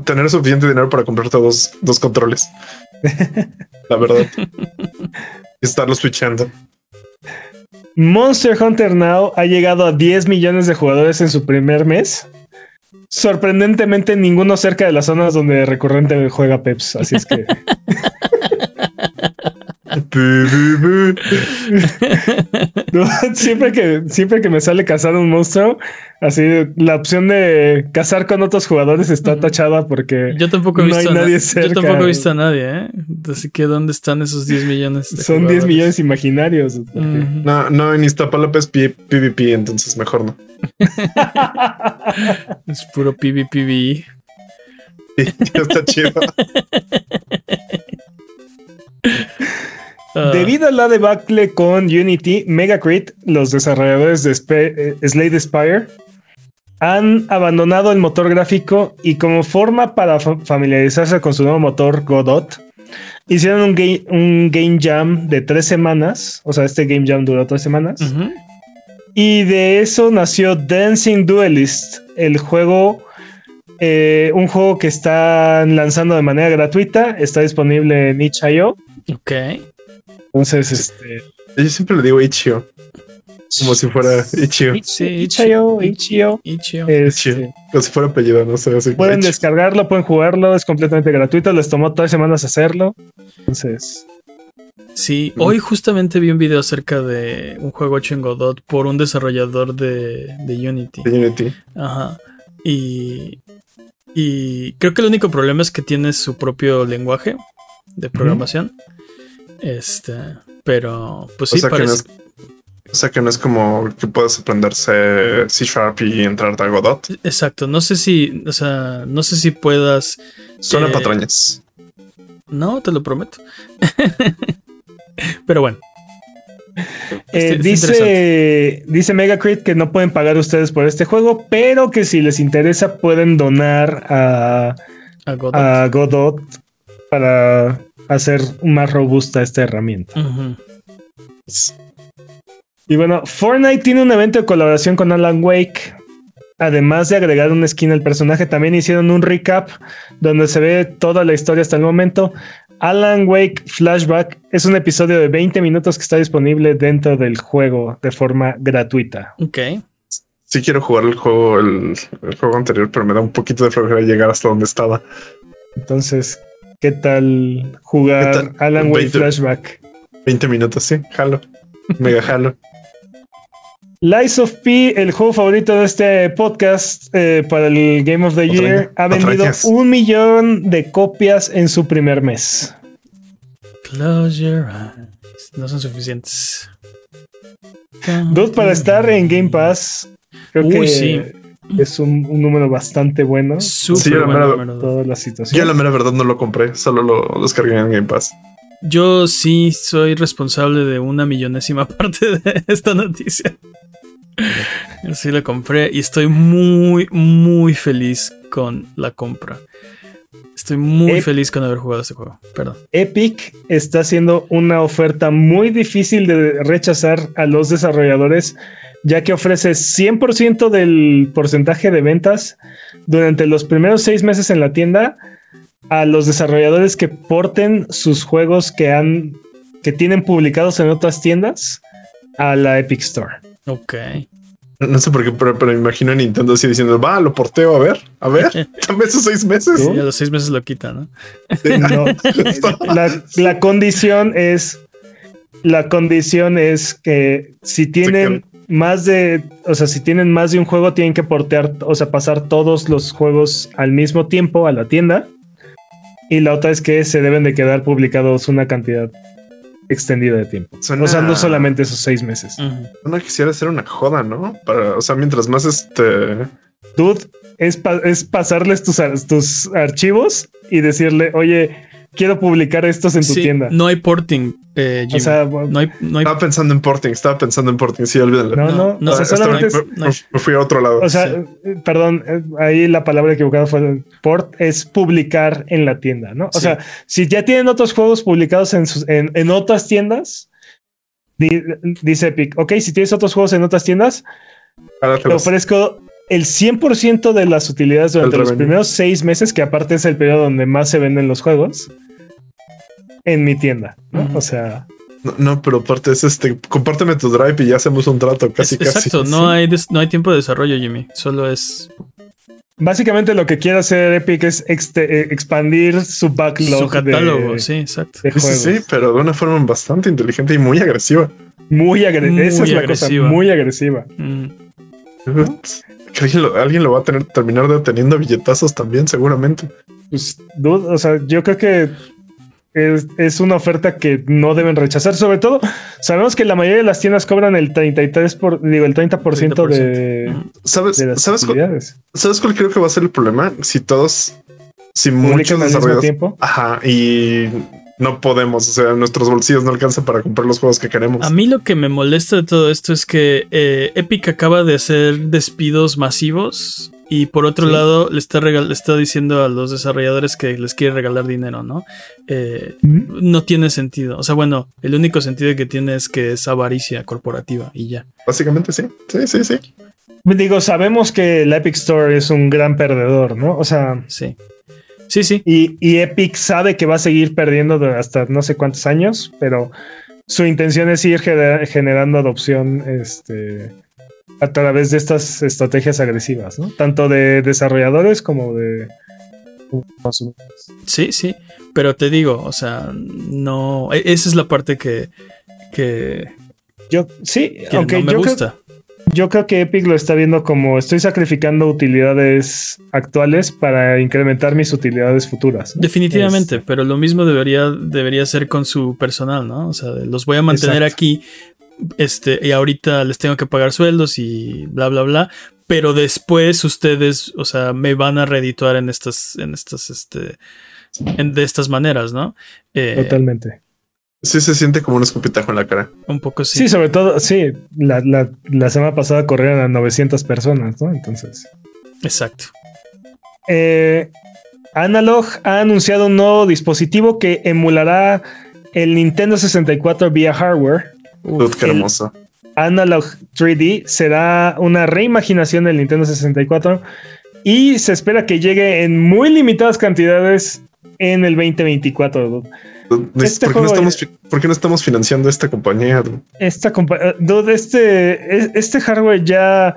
tener suficiente dinero para comprarte dos, dos controles. <laughs> La verdad. y estarlos switchando. Monster Hunter Now ha llegado a 10 millones de jugadores en su primer mes. Sorprendentemente, ninguno cerca de las zonas donde recurrente juega Peps. Así es que. <laughs> <laughs> no, siempre que siempre que me sale cazar un monstruo, así la opción de cazar con otros jugadores está tachada porque Yo tampoco he No visto hay a na- nadie Yo cerca. tampoco he visto a nadie, ¿eh? Así que ¿dónde están esos 10 millones? de son 10 jugadores? millones imaginarios. No, no, en Iztapalapa es PvP, entonces mejor no. <laughs> Es puro PvPvE. Está chido. <laughs> Ah, Debido a la debacle con Unity, Megacrit, los desarrolladores de eh, Slade Spire, han abandonado el motor gráfico y como forma para fa- familiarizarse con su nuevo motor Godot, hicieron un, ga- un game jam de tres semanas, o sea, este game jam duró tres semanas, y de eso nació Dancing Duelist, el juego, eh, un juego que están lanzando de manera gratuita, está disponible en itch.io. Ok. Entonces, este, Yo siempre le digo Ichio, como si fuera Ichio. Sí. Ichio. Este, Ichio. Como si fuera apellido, no sé. Así, pueden Ichio. descargarlo, pueden jugarlo, es completamente gratuito. Les tomó tres semanas hacerlo. Entonces, Sí, hoy justamente vi un video acerca de un juego hecho en Godot por un desarrollador de, de Unity. De Unity. Ajá. Y, y creo que el único problema es que tiene su propio lenguaje de programación. Este, pero pues sí, o, sea que no parece. es, o sea que no es como que puedas aprenderse C Sharp y entrar a Godot. Exacto, no sé si, o sea, no sé si puedas. Suena Eh, patrañas. No, te lo prometo. <laughs> pero bueno. eh, interesante. dice, dice Megacrit que no pueden pagar ustedes por este juego, pero que si les interesa pueden donar a, A Godot. a Godot para hacer más robusta esta herramienta. Y bueno, Fortnite tiene un evento de colaboración con Alan Wake. Además de agregar una skin al personaje, también hicieron un recap donde se ve toda la historia hasta el momento. Alan Wake Flashback es un episodio de 20 minutos que está disponible dentro del juego de forma gratuita. Ok. Sí quiero jugar el juego, el, el juego anterior, pero me da un poquito de flojera llegar hasta donde estaba. Entonces, ¿qué tal jugar ¿Qué tal? Alan Wake 20. Flashback? 20 minutos, sí, jalo. Mega jalo. <laughs> Lies of P, el juego favorito de este podcast eh, para el Game of the Year, ha vendido un millón de copias en su primer mes. Close your eyes. No son suficientes. Dos para estar en Game Pass. Creo Uy, que sí. Es un, un número bastante bueno. Súper Sí, la bueno, mera- la verdad. Toda la Yo la mera verdad no lo compré, solo lo descargué en Game Pass. Yo sí soy responsable de una millonésima <laughs> parte de esta noticia. Yo sí la compré y estoy muy, muy feliz con la compra. Estoy muy Ep- feliz con haber jugado este juego. Perdón. Epic está haciendo una oferta muy difícil de rechazar a los desarrolladores, ya que ofrece 100% del porcentaje de ventas durante los primeros seis meses en la tienda a los desarrolladores que porten sus juegos que han que tienen publicados en otras tiendas a la Epic Store. Ok. No sé por qué, pero, pero me imagino a Nintendo así diciendo, va, lo porteo, a ver, a ver, <laughs> dame esos seis meses. Y a los seis meses lo quita, ¿no? <laughs> No, la, la condición es la condición es que si tienen más de, o sea, si tienen más de un juego tienen que portear, o sea, pasar todos los juegos al mismo tiempo a la tienda. Y la otra es que se deben de quedar publicados una cantidad extendida de tiempo. Suena- O sea, no solamente esos seis meses. Ujú. Uno quisiera hacer una joda, ¿no? Para, o sea, mientras más este. Dude, es, pa- es pasarles tus, tus archivos y decirle, oye, quiero publicar estos en tu Sí, tienda. no hay porting, eh, Jimmy. o sea, no hay, no hay Estaba pensando en porting, estaba pensando en porting, sí, olvídenlo. no, no, no, o sea, solamente es, me, fui a otro lado. O sea, Sí. eh, perdón, eh, ahí la palabra equivocada fue port, es publicar en la tienda, ¿no? O Sí. sea, si ya tienen otros juegos publicados en, sus- en, en otras tiendas, di- dice Epic, ok, si tienes otros juegos en otras tiendas, te ofrezco el 100% de las utilidades durante los primeros seis meses, que aparte es el periodo donde más se venden los juegos, en mi tienda, ¿no? O sea, No, no, pero aparte es este, compárteme tu drive y ya hacemos un trato, casi, Es- casi. Exacto, no, hay no hay tiempo de desarrollo, Jimmy. Solo es básicamente lo que quiere hacer Epic es eh, expandir su backlog su catálogo. de, Sí, exacto. de Sí, sí, pero de una forma bastante inteligente y muy agresiva. Muy agresiva. Muy Esa es la agresiva. cosa, muy agresiva. Mm. Que alguien lo, alguien lo va a tener terminar deteniendo billetazos también, seguramente. Pues, dude, o sea, yo creo que es, es una oferta que no deben rechazar. Sobre todo, sabemos que la mayoría de las tiendas cobran el 33 por, digo, el 30%, de, Ujú. ¿Sabes, de las ¿sabes, cuál. ¿Sabes cuál creo que va a ser el problema? Si todos, si muchos desarrolladores. tiempo. Ajá, y no podemos, o sea, nuestros bolsillos no alcanzan para comprar los juegos que queremos. A mí lo que me molesta de todo esto es que eh, Epic acaba de hacer despidos masivos y por otro Sí. lado le está, regal- le está diciendo a los desarrolladores que les quiere regalar dinero, ¿no? Eh, no tiene sentido. O sea, bueno, el único sentido que tiene es que es avaricia corporativa y ya. Básicamente sí, sí, sí, sí. Digo, sabemos que la Epic Store es un gran perdedor, ¿no? O sea, Sí. Sí, sí. y, y Epic sabe que va a seguir perdiendo hasta no sé cuántos años, pero su intención es ir gener- generando adopción este, a través de estas estrategias agresivas, ¿no? Tanto de desarrolladores como de consumidores. Sí, sí. Pero te digo, o sea, no. e- Esa es la parte que. que, Yo, sí, que aunque no me yo, creo, gusta. Yo creo que Epic lo está viendo como estoy sacrificando utilidades actuales para incrementar mis utilidades futuras. ¿no? Definitivamente, Es- pero lo mismo debería, debería ser con su personal, ¿no? O sea, los voy a mantener Exacto. aquí, este, y ahorita les tengo que pagar sueldos y bla, bla, bla. Pero después ustedes, o sea, me van a redituar en estas, en estas, este, en- de estas maneras, ¿no? Eh, Totalmente. Sí se siente como un escupitajo en la cara. un poco Sí, sí. sobre todo, sí, la, la- la semana pasada corrieron a 900 personas, ¿no? Entonces. Exacto. Eh, Analog ha anunciado un nuevo dispositivo que emulará el Nintendo 64 vía hardware. Qué hermoso. Analog 3D será una reimaginación del Nintendo 64 y se espera que llegue en muy limitadas cantidades en el 2024. dude. Dude, este ¿por, qué no estamos, fi- por qué no estamos financiando esta compañía? dude? Esta compa- eh, dude, este, es- este hardware ya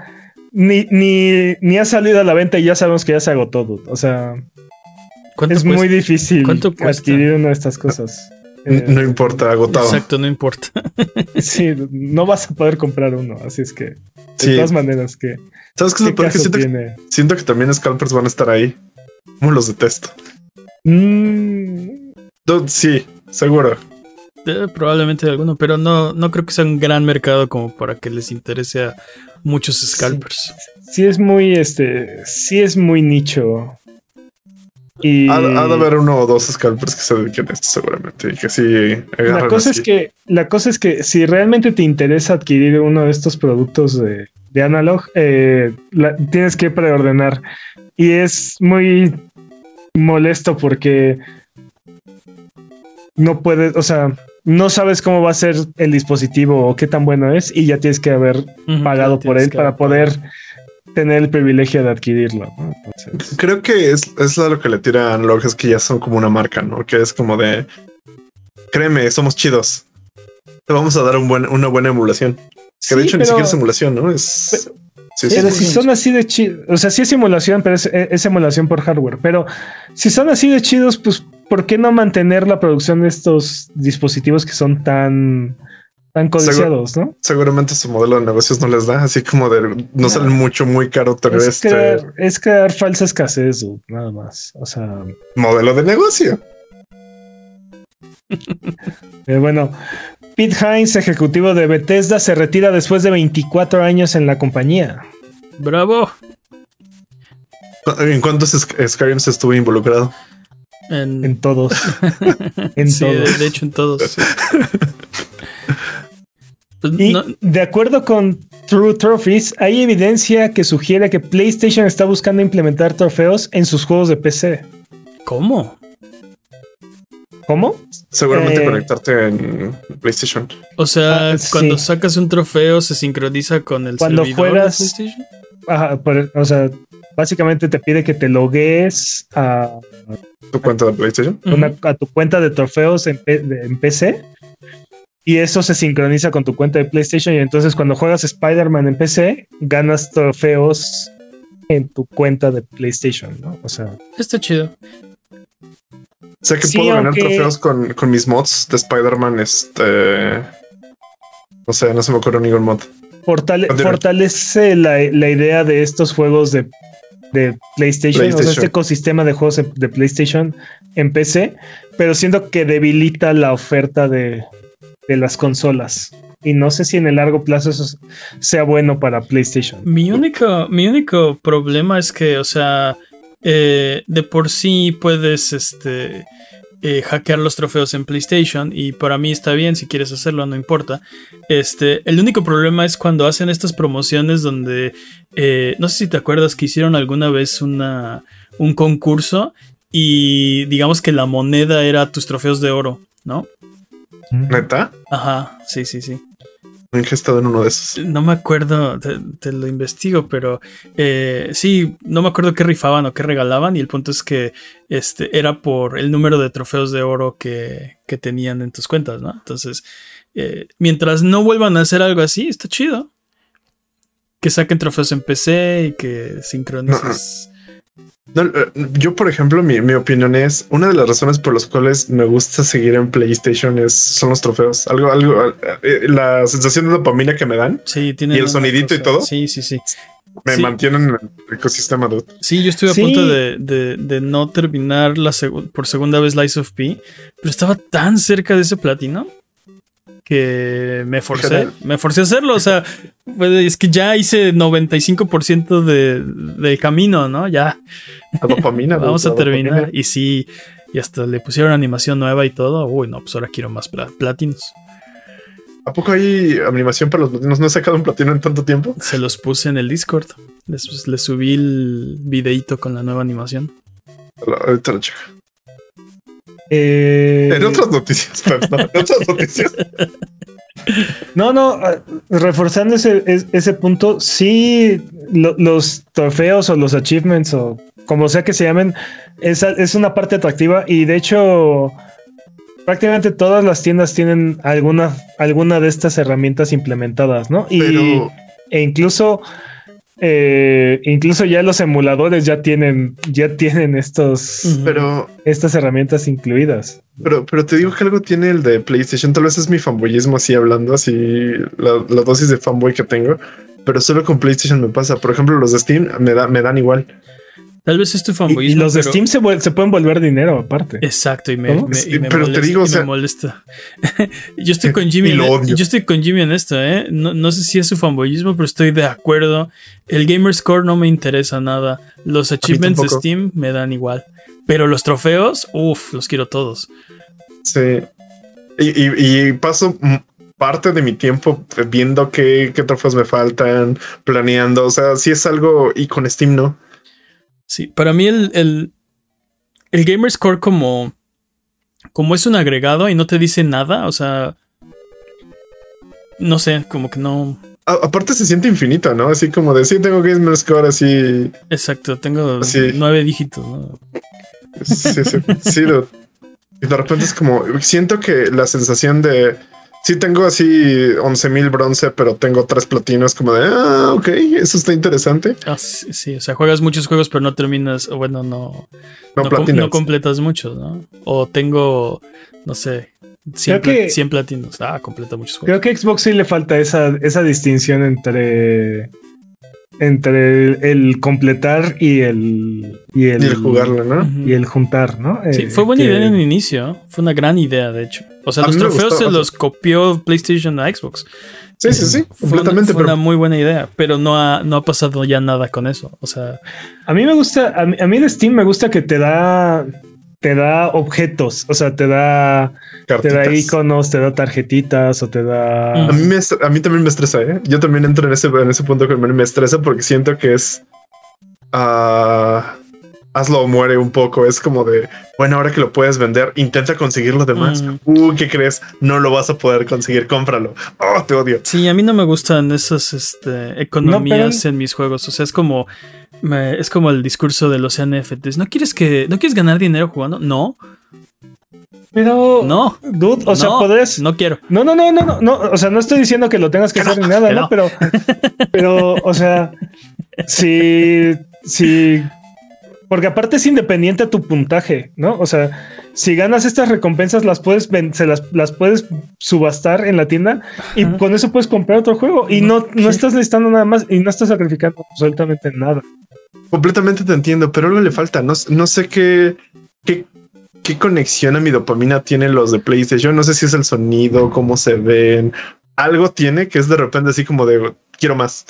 ni, ni, ni ha salido a la venta y ya sabemos que ya se agotó. dude. O sea, ¿Cuánto es cuesta? muy difícil adquirir una de estas cosas. N- Eh, No importa, agotado. Exacto, no importa. <laughs> sí, no vas a poder comprar uno, así es que de Sí. todas maneras que ¿Sabes qué es ¿qué lo peor? Que siento, que tiene? siento que también scalpers van a estar ahí. Como los detesto. Mm, sí, seguro. Eh, probablemente alguno, pero no, no creo que sea un gran mercado como para que les interese a muchos scalpers. sí es muy este, sí es muy nicho. Y Ha, ha de haber uno o dos scalpers que se dediquen a esto seguramente. Y que sí la cosa es que la cosa es que si realmente te interesa adquirir uno de estos productos de, de analog, eh, la- tienes que preordenar y es muy molesto porque no puedes, o sea, no sabes cómo va a ser el dispositivo o qué tan bueno es y ya tienes que haber pagado por él para poder tener el privilegio de adquirirlo. ¿no? Entonces, Creo que es, es lo que le tiran los que ya son como una marca, ¿no? Que es como de créeme, somos chidos. Te vamos a dar un buen, una buena emulación. Que de hecho ni siquiera es emulación, ¿no? Es. Sí, Pero sí. si son así de chidos, o sea, sí es simulación, pero es, es emulación por hardware. Pero si son así de chidos, pues, ¿por qué no mantener la producción de estos dispositivos que son tan, tan codiciados, no? Seguramente su modelo de negocios no les da, así como de no salen mucho, muy caro tener Es este crear, es crear falsa escasez, dude, nada más. O sea, modelo de negocio. <laughs> eh, bueno, Pete Hines, ejecutivo de Bethesda, se retira después de 24 años en la compañía. Bravo. ¿En cuántos Sk- Skyrims estuvo involucrado? En, En todos. <laughs> en sí, de, todos. de hecho, en todos. <laughs> Pues Y no- de acuerdo con True Trophies, hay evidencia que sugiere que PlayStation está buscando implementar trofeos en sus juegos de PC. ¿Cómo? ¿Cómo? Seguramente Eh. conectarte en PlayStation. O sea, Ah, cuando sí. sacas un trofeo se sincroniza con el Cuando servidor juegas- de PlayStation. Ajá, por- o sea, básicamente te pide que te logues a, Tu cuenta de PlayStation. una- a tu cuenta de trofeos en, en PC. Y eso se sincroniza con tu cuenta de PlayStation. Y entonces cuando juegas Spider-Man en PC, ganas trofeos en tu cuenta de PlayStation, ¿no? O sea, Está chido. Sea que Sí, puedo ganar aunque- trofeos con, con mis mods de Spider-Man. Este. No sé, no se me ocurre ningún mod. fortale- fortalece la, la idea de estos juegos de, de PlayStation, o sea, este ecosistema de juegos de- de PlayStation en PC, pero siento que debilita la oferta de, de las consolas. Y no sé si en el largo plazo eso sea bueno para PlayStation. Mi único, mi único problema es que, o sea, eh, de por sí puedes este, eh, hackear los trofeos en PlayStation y para mí está bien si quieres hacerlo, no importa. Este, el único problema es cuando hacen estas promociones donde, eh, no sé si te acuerdas que hicieron alguna vez una, un concurso y digamos que la moneda era tus trofeos de oro, ¿no? Neta, Ajá, sí, sí, sí. He estado en uno de esos. No me acuerdo, te, te lo investigo, pero eh, sí, no me acuerdo qué rifaban o qué regalaban. Y el punto es que este era por el número de trofeos de oro que, que tenían en tus cuentas, ¿no? Entonces, eh, mientras no vuelvan a hacer algo así, está chido. Que saquen trofeos en PC y que sincronices. No, eh, yo, por ejemplo, mi, mi opinión es una de las razones por las cuales me gusta seguir en PlayStation es son los trofeos. Algo, algo, eh, la sensación de dopamina que me dan Sí, tienen ¿Y el sonidito y todo? Sí, sí, sí. me Sí. mantienen en el ecosistema de Sí, yo estuve a Sí. punto de, de- de no terminar la por segunda vez Lies of P, pero estaba tan cerca de ese platino que me forcé, me forcé a hacerlo. O sea, fue- es que ya hice 95% de, del camino, ¿no? Ya la dopamina. <laughs> vamos la a terminar. dopamina. Y sí, y hasta le pusieron animación nueva y todo. Uy, no, pues ahora quiero más pla- platinos. ¿A poco hay animación para los platinos? ¿No he sacado un platino en tanto tiempo? Se los puse en el Discord. Les, les subí el videíto con la nueva animación. Ahorita lo checo. Eh, En otras noticias, perdón, en otras noticias. <laughs> No, no, ah, reforzando ese, es- ese punto, sí, lo- los trofeos o los achievements o como sea que se llamen, es, es una parte atractiva y de hecho prácticamente todas las tiendas tienen alguna, alguna de estas herramientas implementadas, ¿no? Y, Pero e incluso, eh, incluso ya los emuladores ya tienen, ya tienen estos. Pero, estas herramientas incluidas. pero, pero te digo que algo tiene el de PlayStation. Tal vez es mi fanboyismo así hablando, así la, la dosis de fanboy que tengo. Pero solo con PlayStation me pasa. Por ejemplo, los de Steam me, da, me dan igual. Tal vez es tu Y, fanboyismo. y los de Steam se, pueden volver dinero aparte. Exacto, y me, ¿Cómo? me- y Sí, me pero te molesta, digo, o y me molesta. <laughs> yo estoy con <laughs> Jimmy. En- odio. Yo estoy con Jimmy en esto, ¿eh? No, no sé si es su fanboyismo, pero estoy de acuerdo. El Gamer Score no me interesa nada. Los achievements de. Steam me dan igual. Pero los trofeos, uff, los quiero todos. Sí. Y, y- y paso parte de mi tiempo viendo qué, qué trofeos me faltan, planeando. O sea, si es algo y con Steam no. Sí, para mí el, el, el Gamer Score como, como es un agregado y no te dice nada, o sea, no sé, como que no. aparte se siente infinito, ¿no? Así como de sí tengo Gamer Score así. Exacto, tengo nueve dígitos, ¿no? Sí, sí, sí. Y de repente es como, siento que la sensación de sí tengo así 11.000 bronce, pero tengo tres platinos como de, ah, ok, eso está interesante. Ah, sí, o sea, juegas muchos juegos, pero no terminas, o bueno, no, no, completas muchos, ¿no? O tengo, no sé, 100, platinos. Ah, completa muchos juegos. Creo que a Xbox sí le falta esa, esa distinción entre entre el, completar y el y el, jugarlo, ¿no? Y el juntar, ¿no? Sí, eh, fue buena idea en el inicio, fue una gran idea, de hecho. O sea, los trofeos se los copió PlayStation a Xbox. Sí, sí, sí, completamente. Fue, una, muy buena idea, pero no ha, no ha pasado ya nada con eso. O sea, a mí me gusta, a mí, a mí de Steam me gusta que te da te da objetos, o sea, te da, te da iconos, te da tarjetitas o te da. A mí, me, a mí también me estresa, ¿eh? Yo también entro en ese, en ese punto que me estresa porque siento que es. Uh, hazlo o muere un poco. Es como de, bueno, ahora que lo puedes vender, intenta conseguir lo demás. Uh, ¿qué crees? No lo vas a poder conseguir, cómpralo. Oh, te odio. Sí, a mí no me gustan esas este, economías en mis juegos. O sea, es como, es como el discurso de los NFTs. ¿No quieres que, no quieres ganar dinero jugando? No. Pero. No. Dude, o sea, podés. No quiero. No, no, no, no, no, O sea, no estoy diciendo que lo tengas que, <laughs> hacer ni nada, ¿no? Pero, pero, o sea, <laughs> si, si porque aparte es independiente tu puntaje, ¿no? O sea, si ganas estas recompensas, las puedes se las, las puedes subastar en la tienda y con eso puedes comprar otro juego. Y no, no estás necesitando nada más y no estás sacrificando absolutamente nada. Completamente te entiendo, pero algo le falta. No, no sé qué, qué, qué conexión a mi dopamina tienen los de PlayStation. No sé si es el sonido, cómo se ven. Algo tiene que es de repente así como de quiero más.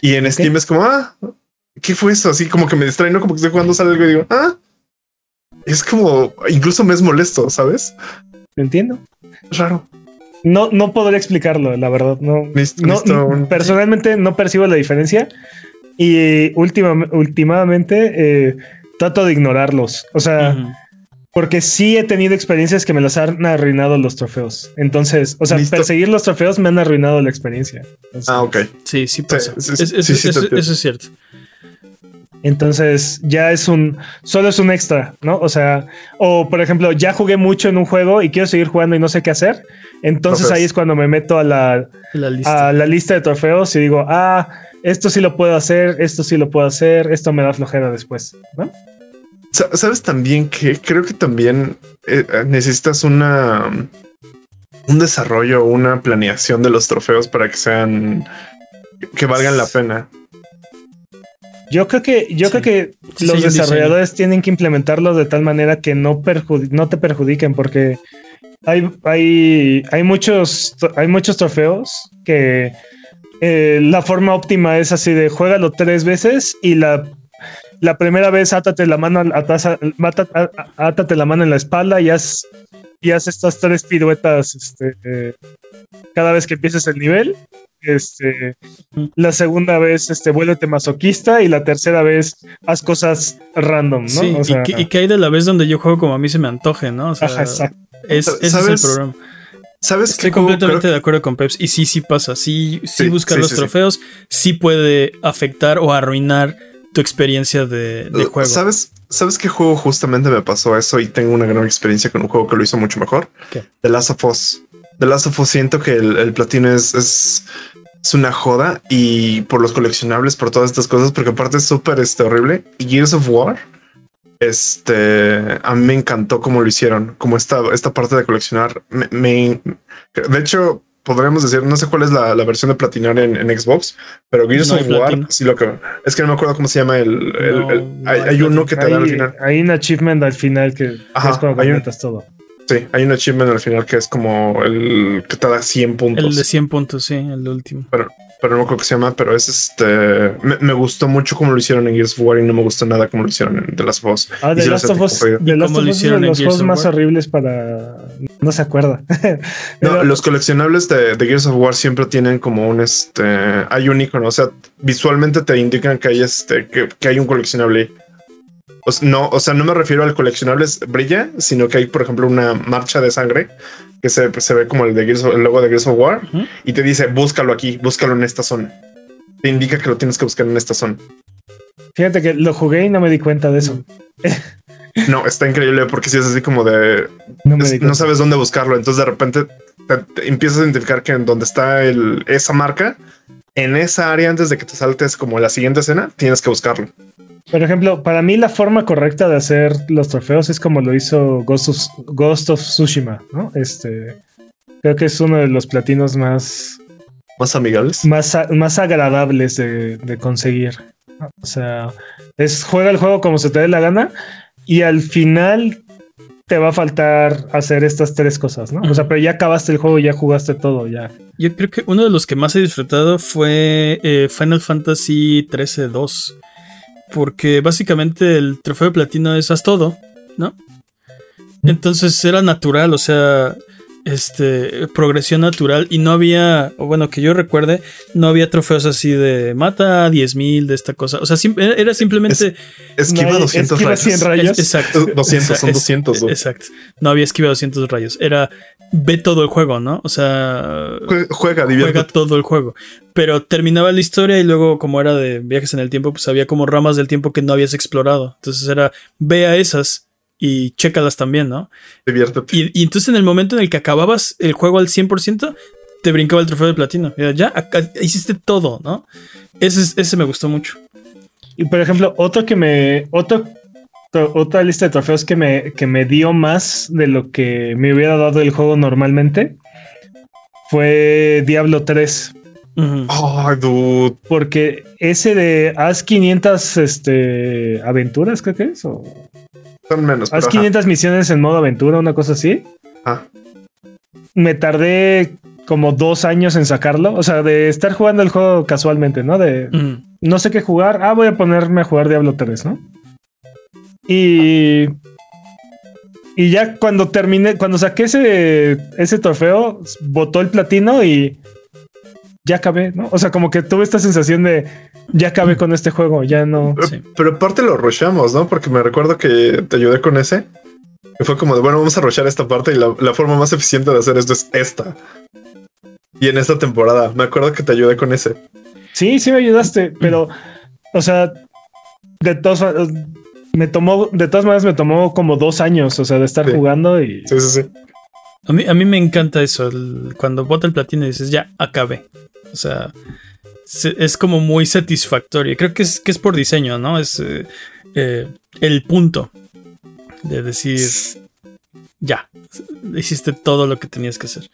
Y en Steam es como, ah, ¿qué fue eso? Así como que me distrae, ¿no? Como que estoy jugando sale algo y digo, ah, es como, incluso me es molesto, ¿sabes? Entiendo. raro. No, no podría explicarlo, la verdad. No, no personalmente no percibo la diferencia y últimamente eh, trato de ignorarlos. O sea, porque sí he tenido experiencias que me las han arruinado los trofeos. Entonces, o sea, perseguir los trofeos me han arruinado la experiencia. ah, ok. Sí, sí pasa. eso es cierto. Entonces ya es un, solo es un extra, ¿no? O sea, o por ejemplo, ya jugué mucho en un juego y quiero seguir jugando y no sé qué hacer. Entonces ahí es cuando me meto a la, lista. a la lista de trofeos y digo, ah, esto sí lo puedo hacer, esto sí lo puedo hacer, esto me da flojera después, ¿no? Sabes también que creo que también eh, necesitas una un desarrollo, una planeación de los trofeos para que sean que valgan la pena. Yo creo que, yo creo que los desarrolladores tienen que implementarlos de tal manera que no, no te perjudiquen, porque hay, hay, hay, muchos, hay muchos trofeos que eh, la forma óptima es así de juégalo tres veces y la, la primera vez átate la mano átate la mano en la espalda y haz, y haz estas tres piruetas este, eh, cada vez que empieces el nivel este, la segunda vez, este, vuélvete masoquista y la tercera vez haz cosas random, ¿no? Sí, y, que, hay de la vez donde yo juego como a mí se me antoje, ¿no? O sea, ese es el programa. ¿Sabes Estoy completamente de acuerdo con Peps. Y sí, sí pasa. Sí, sí, buscar los trofeos. Sí. puede afectar o arruinar tu experiencia de, uh, juego. ¿Sabes, ¿Sabes qué juego justamente me pasó eso? Y tengo una gran experiencia con un juego que lo hizo mucho mejor. ¿Qué? The Last of Us. The Last of Us siento que el, platino es, es, una joda y por los coleccionables, por todas estas cosas, porque aparte es súper este, horrible. Y Gears of War, este, a mí me encantó cómo lo hicieron, como esta, esta parte de coleccionar. Me, de hecho, podríamos decir, no sé cuál es la, versión de platinar en, Xbox, pero Gears of War, sí lo que es que no me acuerdo cómo se llama el, hay, uno que te da al final. Hay un achievement al final que es cuando completas todo. Sí, hay un achievement al final que es como el que te da 100 puntos. El de 100 puntos, sí, el último. Pero, pero no creo que se llama, pero es este. Me, gustó mucho como lo hicieron en Gears of War y no me gustó nada como lo hicieron en The Last of Us. Ah, The Last of Us. The Last of Us es de los juegos más horribles para. No se acuerda. no, los coleccionables de, de, Gears of War siempre tienen como un este. Hay un icono, o sea, visualmente te indican que hay este, que, que hay un coleccionable O s- no, o sea, no me refiero al coleccionables brilla, sino que hay, por ejemplo, una marcha de sangre que se, se ve como el de Gears el logo de Gears of War y te dice búscalo aquí, búscalo en esta zona. Te indica que lo tienes que buscar en esta zona. Fíjate que lo jugué y no me di cuenta de eso. No, está increíble porque si es así como de No es- sabes dónde buscarlo. Entonces de repente te, te empiezas a identificar que en donde está el, esa marca, en esa área antes de que te saltes como la siguiente escena, tienes que buscarlo. Por ejemplo, para mí la forma correcta de hacer los trofeos es como lo hizo Ghost of, Ghost of Tsushima, ¿no? Este, creo que es uno de los platinos más, Más amigables. más, más agradables de, de conseguir. ¿no? O sea, es juega el juego como se te dé la gana y al final te va a faltar hacer estas tres cosas, ¿no? O sea, pero ya acabaste el juego, ya jugaste todo, ya. Yo creo que uno de los que más he disfrutado fue eh, Final Fantasy 13-2. Porque básicamente el trofeo de platino es haz todo, ¿no? Entonces era natural, o sea, este, progresión natural y no había, o bueno, que yo recuerde, no había trofeos así de mata a 10.000 de esta cosa. O sea, sim- era simplemente... Esquiva No hay- 200 esquiva rayos. 100 rayos. Es- exacto. 200, son Es- 200. ¿no? Exacto. No había esquiva 200 rayos. Era ve todo el juego, ¿no? O sea, Jue- Juega, juega diviértete. todo el juego. Pero terminaba la historia y luego, como era de viajes en el tiempo, pues había como ramas del tiempo que no habías explorado. Entonces era ve a esas y chécalas también, ¿no? diviértete. Y, y entonces en el momento en el que acababas el juego al 100%, te brincaba el trofeo de platino. Ya, ya acá hiciste todo, ¿no? Ese, es- ese me gustó mucho. Y por ejemplo, otro que me. Otro, to- otra lista de trofeos que me, que me dio más de lo que me hubiera dado el juego normalmente fue Diablo 3. Ujú. Ay, dude. Porque ese de haz 500 este, aventuras, creo que es. O Son menos. haz pero ajá. 500 misiones en modo aventura, una cosa así. Ah, Me tardé como dos años en sacarlo. O sea, de estar jugando el juego casualmente, ¿no? De Ujú. no sé qué jugar. Ah, voy a ponerme a jugar Diablo 3, ¿no? Y. Y ya cuando terminé, cuando saqué ese, ese trofeo, botó el platino y ya acabé, ¿no? O sea, como que tuve esta sensación de ya acabé con este juego, ya no. Sí. Pero aparte lo rushamos, ¿no? Porque me recuerdo que te ayudé con ese. Y fue como de, bueno, vamos a rushar esta parte y la, la forma más eficiente de hacer esto es esta. Y en esta temporada, me acuerdo que te ayudé con ese. Sí, sí me ayudaste, pero, o sea, de todas me tomó, de todas maneras me tomó como dos años, o sea, de estar Sí. jugando y Sí, sí, sí. A mí, a mí me encanta eso. el- cuando bota el platino y dices, ya, acabé. O sea, se- es como muy satisfactorio. Creo que es, que es por diseño, ¿no? Es eh, eh, el punto de decir, ya, hiciste todo lo que tenías que hacer.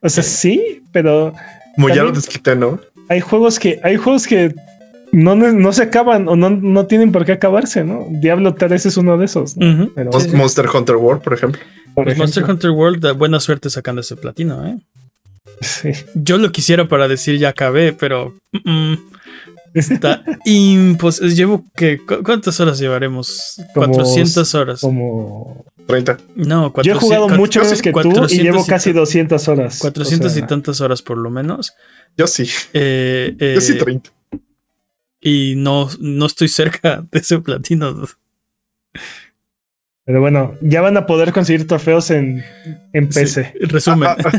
O sea, sí, pero Como ya lo desquité, ¿no? hay juegos que, hay juegos que no, no se acaban o no, no tienen por qué acabarse, ¿no? Diablo 3 es uno de esos. Monster Hunter World, por ejemplo. por Pues Monster ejemplo, Hunter World, buena suerte sacando ese platino, ¿eh? Sí. Yo lo quisiera para decir ya acabé, pero mm, mm, está imposible. Llevo que ¿cu- ¿cuántas horas llevaremos? Como 400 horas. Como 30. No, yo 400, he jugado mucho menos que tú y 400 llevo casi 200 horas. 400 O sea, y tantas horas por lo menos. Yo sí. Eh, eh, Yo sí 30. y no, no estoy cerca de ese platino. Pero bueno, ya van a poder conseguir trofeos en, en PC. Sí, resumen. Ah, ah,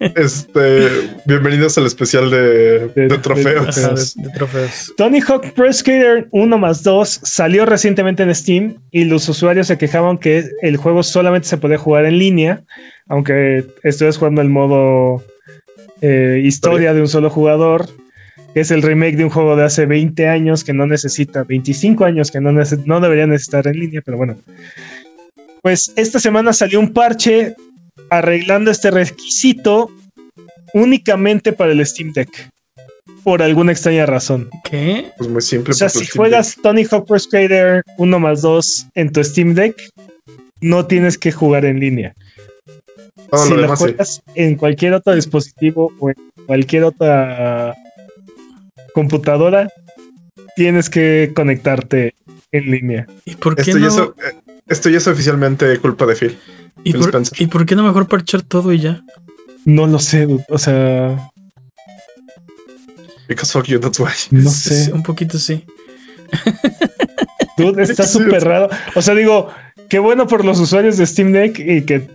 <laughs> Este, bienvenidos al especial de, De- de de trofeos. Ajá, de, de trofeos. Tony Hawk Pro Skater 1 más 2 salió recientemente en Steam y los usuarios se quejaban que el juego solamente se podía jugar en línea, aunque estuvieras jugando el modo eh, historia de un solo jugador, que es el remake de un juego de hace 20 años que no necesita, 25 años que no, nece- no debería necesitar en línea, pero bueno. Pues esta semana salió un parche arreglando este requisito únicamente para el Steam Deck, por alguna extraña razón. ¿Qué? Pues muy simple. O sea, si juegas Tony Hawk Pro Skater 1 más 2 en tu Steam Deck, no tienes que jugar en línea. Todo si lo lo demás sí. juegas en cualquier otro dispositivo o en cualquier otra computadora, tienes que conectarte en línea. ¿Y por qué Esto, no? ya es, eh, esto ya es oficialmente culpa de Phil. ¿Y, Phil por, Spencer. ¿Y por qué no mejor parchar todo y ya? No lo sé, dude. o sea, Because fuck you, that's why. no Sí, sé. Un poquito sí. Dude, está súper raro. O sea, digo, qué bueno por los usuarios de Steam Deck y que,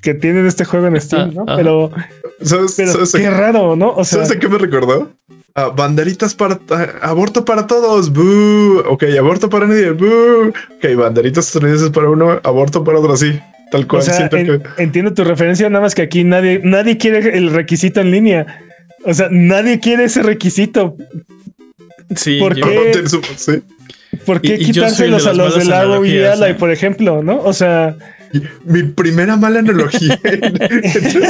que tienen este juego en Steam, ¿no? Ajá. Pero, ¿Sabes, pero sabes a- qué raro, ¿no? O sea, ¿sabes a qué me recordó? Ah, banderitas para ah, aborto para todos. ¡Boo! Ok, aborto para nadie. ¡Boo! Ok, banderitas estadounidenses para uno, aborto para otro, sí. Tal o cual. sea, siento en- que- entiendo tu referencia, nada más que aquí nadie, nadie quiere el requisito en línea. O sea, nadie quiere ese requisito. Sí, ¿Por yo- qué? Tiene su- sí. ¿Por qué Y- de quitárselos a los y analogías, Ally, ¿eh? por ejemplo, no? O sea, Mi primera mala analogía. <laughs>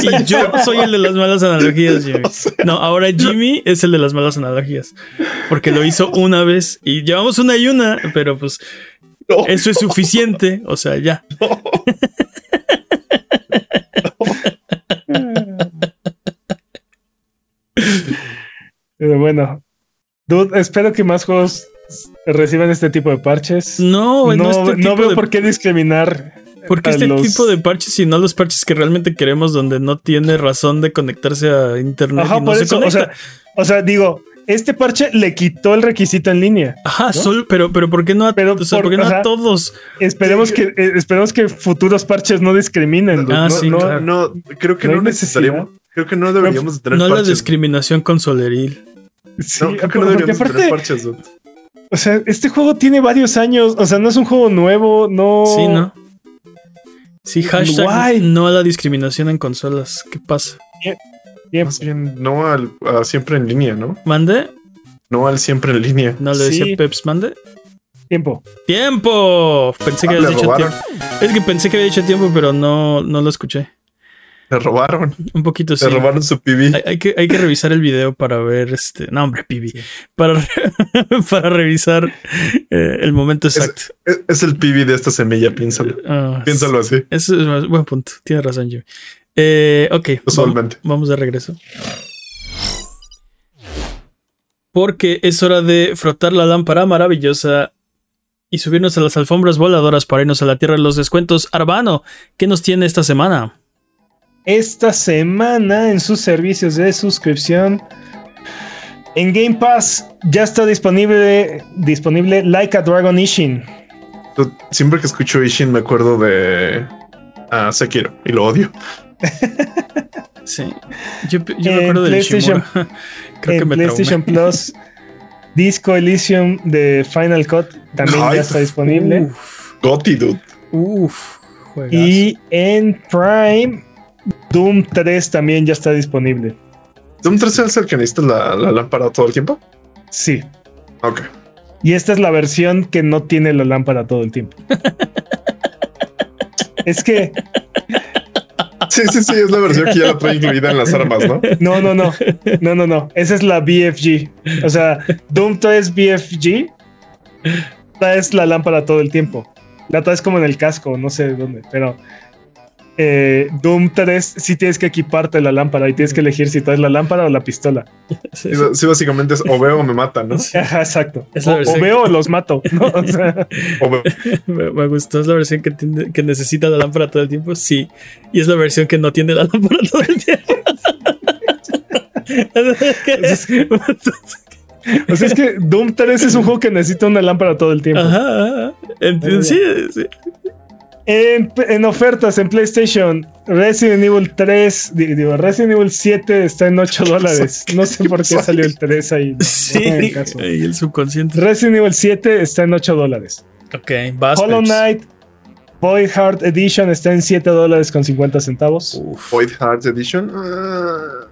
Y yo soy el de las malas analogías, <laughs> Jimmy. O sea, No, ahora Jimmy es el de las malas analogías. Porque lo hizo una vez y llevamos una y una, pero pues no. eso es suficiente. O sea, ya. pero bueno. Dude, espero que más juegos reciban este tipo de parches. No, no, no, este tipo veo de- por qué discriminar. ¿Por qué a este los- tipo de parches y no los parches que realmente queremos donde no tiene razón de conectarse a internet Ajá, y no por se eso, o conecta? sea, o sea, digo, este parche le quitó el requisito en línea. Ajá, solo, pero, pero ¿por qué no a, Pero o sea, por- ¿por qué no a ajá. todos? Esperemos que, eh, esperemos que futuros parches no discriminen. Ah, no, sí, no- claro. No, creo que No no, necesitaríamos. Creo que no deberíamos de tener No la discriminación consoleril. sí, No, creo que no porque deberíamos de aparte, tener parches. dude. o sea, este juego tiene varios años. O sea, no es un juego nuevo, no. Sí, ¿no? Sí, hashtag no a la discriminación en consolas. ¿Qué pasa? Más bien, no al a siempre en línea, ¿no? ¿Mande? No al siempre en línea. ¿No le decía Sí. Peps Mande? tiempo. ¡Tiempo! Pensé que Ah, habías dicho robaron. tiempo. Es que pensé que había dicho tiempo, pero no, no lo escuché. Le robaron. Un poquito sí. Le robaron su PB. Hay, hay que, hay que revisar el video para ver este. No, hombre, Pibi. Para, <laughs> para revisar eh, el momento exacto. Es, es el PB de esta semilla, piénsalo. Ah, Piénsalo así, Eso es un buen punto. Tienes razón, Jimmy. Eh, ok. vam- usualmente. Vamos de regreso. Porque es hora de frotar la lámpara maravillosa y subirnos a las alfombras voladoras para irnos a la tierra de los descuentos. Arbano, ¿qué nos tiene esta semana? Esta semana en sus servicios de suscripción. En Game Pass ya está disponible, disponible Like a Dragon Ishin. Siempre que escucho Ishin me acuerdo de ah, Sekiro y lo odio. <laughs> Sí. Yo, yo me En acuerdo del PlayStation-. <laughs> Creo que en me PlayStation traumé. Plus, <laughs> Disco Elysium de Final Cut también Ay, ya está disponible. Uf, Gotti, dude. uf. Y en Prime, Doom 3 también ya está disponible. ¿Doom 3 es el que necesita la, la lámpara todo el tiempo? Sí. Ok. Y esta es la versión que no tiene la lámpara todo el tiempo. <laughs> es que, Sí, sí, sí, es la versión que ya la trae incluida en las armas, ¿no? no, no, no, no, no, no. Esa es la BFG. O sea, Doom 3 BFG traes la lámpara todo el tiempo. La traes como en el casco, no sé dónde, pero eh, Doom 3 sí tienes que equiparte la lámpara y tienes que elegir si traes la lámpara o la pistola. Sí, Sí, sí, básicamente es o veo o me matan, ¿no? Ajá, exacto. Es la O, veo o los mato. ¿no? O sea, O veo. <laughs> Me, me gustó, es la versión que, tiene- que necesita la lámpara todo el tiempo, sí. Y es la versión que no tiene la <laughs> lámpara todo el tiempo. <laughs> o sea, es que Doom 3 es un juego que necesita una lámpara todo el tiempo. Ajá, ajá. Sí, sí. En, en ofertas en PlayStation, Resident Evil 3, di- digo, Resident Evil 7 está en 8 <laughs> dólares. No sé por qué salió el 3 ahí. no Sí, caso. el subconsciente. Resident Evil 7 está en 8 dólares. Ok, vas. Hollow. Knight Void Heart Edition está en 7 dólares con 50 centavos. Void Hearts Edition. Ah,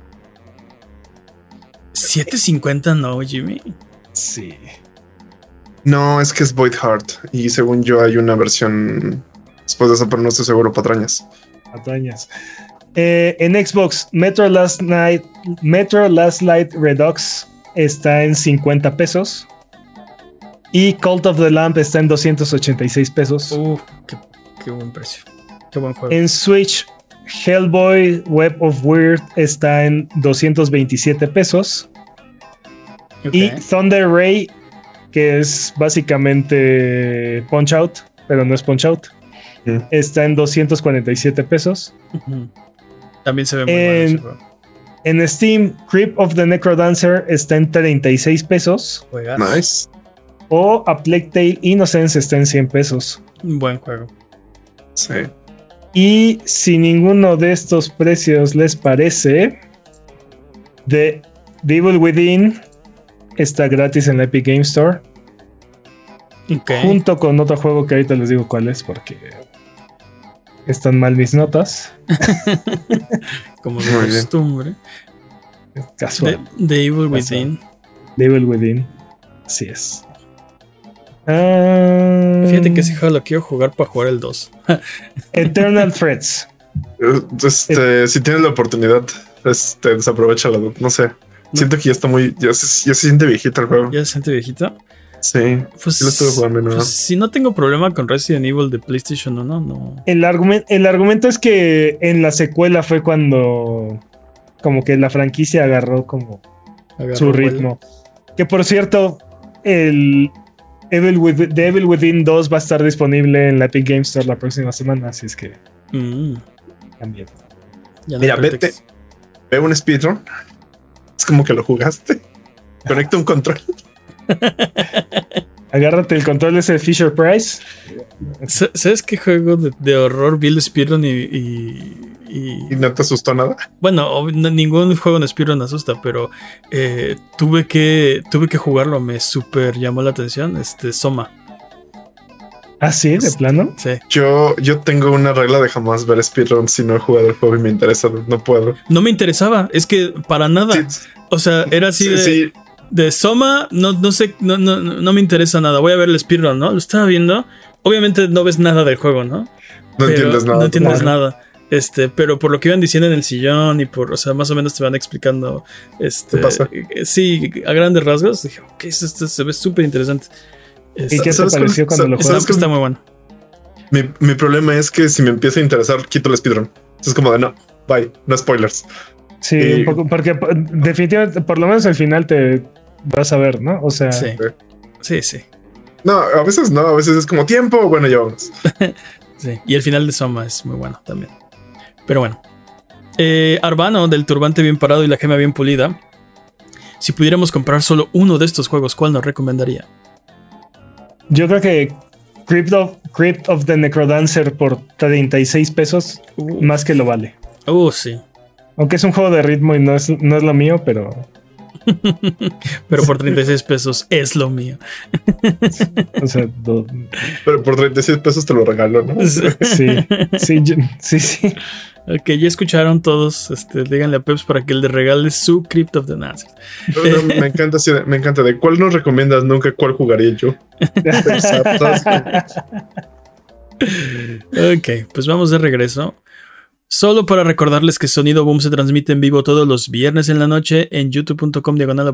750 no, Jimmy. Sí. no, es que es Void Heart. Y según yo, hay una versión después de eso, pero no estoy seguro, patrañas. Atañas. Eh, en Xbox, Metro Last Night, Metro Last Light Redux está en 50 pesos. Y Cult of the Lamp está en 286 pesos. Uf, qué, qué buen precio. Qué buen juego. En Switch, Hellboy Web of Weird está en 227 pesos. Y Thunder Ray, que es básicamente Punch Out, pero no es Punch Out, Está en 247 pesos. Ujú. También se ve muy bueno En- ese juego. En Steam, Creep of the Necrodancer está en 36 pesos. Juegazo. Nice. O A Plague Tale Innocence está en 100 pesos. Un buen juego. Sí. Y si ninguno de estos precios les parece, The Devil Within está gratis en la Epic Game Store. Ok. Junto con otro juego que ahorita les digo cuál es porque están mal mis notas. <laughs> Como de Muy bien. costumbre. Casual. The, The Evil Casual. Within. Devil Within. Así es. Ah, Fíjate que ese juego lo quiero jugar para jugar el 2. <laughs> Eternal Threats. Este, si tienes la oportunidad, este, desaprovecha No sé. Siento que ya está muy. Ya se, ya se siente viejito el juego. ¿Ya se siente viejito? Sí. Pues, Sí lo estuve jugando, ¿no? pues, si no tengo problema con Resident Evil de PlayStation 1, no. El, el argumento es que en la secuela fue cuando como que la franquicia agarró como su vuelo. ritmo. Que por cierto, el Evil Within, The Evil Within 2 va a estar disponible en la Epic Game Store la próxima semana, así es que Mm, también. no Mira, vete. Ve un speedrun. Es como que lo jugaste. <laughs> Conecta un control. <laughs> Agárrate el control de ese Fisher Price. Sa- ¿Sabes qué juego de, de horror vi el Speedrun y, y- y- Y no te asustó nada. Bueno, no- ningún juego en Speedrun asusta, pero eh, tuve, que, tuve que jugarlo, me super llamó la atención. Este, Soma, Ah, sí, de plano. sí. Yo, yo tengo una regla de jamás ver speedrun si no he jugado el juego y me interesa. No puedo. No me interesaba, es que para nada. Sí, O sea, era así sí, de, sí. De Soma, no, no sé, no, no, no me interesa nada. Voy a ver el Speedrun, ¿no? Lo estaba viendo. Obviamente no ves nada del juego, ¿no? no Pero entiendes nada. No entiendes Claro. nada. Este, pero por lo que iban diciendo en el sillón y por, o sea, más o menos te van explicando, este, ¿Qué pasa? eh, sí, a grandes rasgos, dije, ok, esto, esto se ve súper interesante. ¿Y qué te ¿Sabes pareció cuando lo jugaste? cuál- está muy bueno. Mi, mi problema es que si me empieza a interesar, quito el speedrun. Es como de no, bye, no spoilers. Sí, poco, porque p- definitivamente, por lo menos al final te vas a ver, ¿no? O sea, Sí, sí, sí, No, a veces no, a veces es como tiempo. Bueno, ya vamos. <laughs> sí. Y el final de Soma es muy bueno también. Pero bueno. Eh, Arbano, del turbante bien parado y la gema bien pulida. Si pudiéramos comprar solo uno de estos juegos, ¿cuál nos recomendaría? yo creo que Crypt of, Crypt of the Necrodancer por 36 pesos Uh, más que lo vale. uh, sí. Aunque es un juego de ritmo y no es, no es lo mío, pero <laughs> Pero por 36 pesos es lo mío. <laughs> o sea, do- Pero por 36 pesos te lo regalo, ¿no? sí, sí, yo- sí, sí. Ok, ya escucharon todos. Este, díganle a Peps para que le regale su Crypt of the. No, no, me encanta, me encanta. ¿De cuál nos recomiendas nunca? ¿Cuál jugaría yo? <laughs> Ok, pues vamos de regreso. Solo para recordarles que Sonido Boom se transmite en vivo todos los viernes en la noche en youtube.com diagonal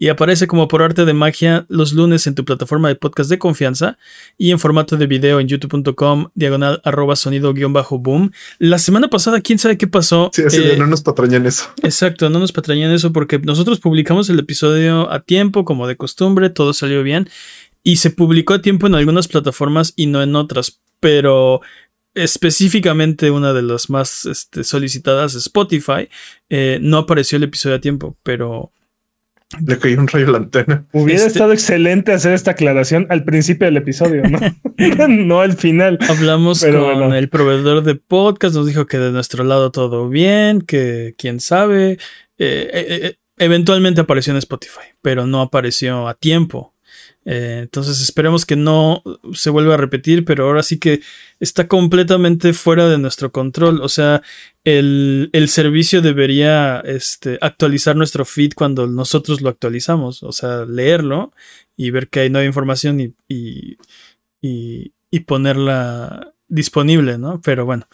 y aparece como por arte de magia los lunes en tu plataforma de podcast de confianza y en formato de video en youtube.com diagonal arroba sonido guion bajo boom. La semana pasada, quién sabe qué pasó. Sí, Eh, no nos patrañan eso. Exacto, no nos patrañan eso porque nosotros publicamos el episodio a tiempo, como de costumbre, todo salió bien y se publicó a tiempo en algunas plataformas y no en otras, pero específicamente una de las más este, solicitadas, Spotify, eh, no apareció el episodio a tiempo, pero Le cayó un rayo a la antena. Hubiera Este- estado excelente hacer esta aclaración al principio del episodio, ¿no? <laughs> no al final. hablamos Pero con bueno. el proveedor de podcast, nos dijo que de nuestro lado todo bien, que quién sabe, eh, eh, eventualmente apareció en Spotify, pero no apareció a tiempo. Eh, entonces esperemos que no se vuelva a repetir, pero ahora sí que está completamente fuera de nuestro control. O sea, el, el servicio debería este, actualizar nuestro feed cuando nosotros lo actualizamos. O sea, leerlo y ver que hay nueva información y, y, y, y ponerla disponible, ¿no? Pero bueno,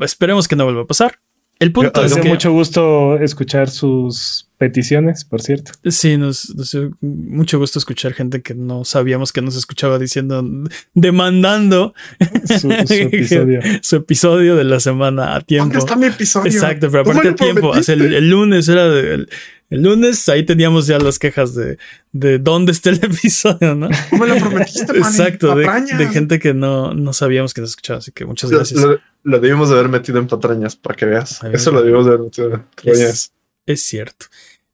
esperemos que no vuelva a pasar. El punto Yo- es que... mucho gusto escuchar sus peticiones, por cierto. Sí, nos, nos dio mucho gusto escuchar gente que no sabíamos que nos escuchaba diciendo, demandando Su, su <laughs> episodio. su episodio de la semana a ¿Dónde tiempo. está mi episodio? Exacto, pero me aparte a tiempo. o sea, el, lunes era de- el, el lunes, ahí teníamos ya las quejas de, de dónde está el <laughs> episodio, ¿no? Me lo prometiste, man. Exacto, de, gente que no, no sabíamos que nos escuchaba, así que muchas gracias. lo- lo debimos de haber metido en patrañas para que veas. Eso lo debimos de haber metido en patrañas. Es cierto.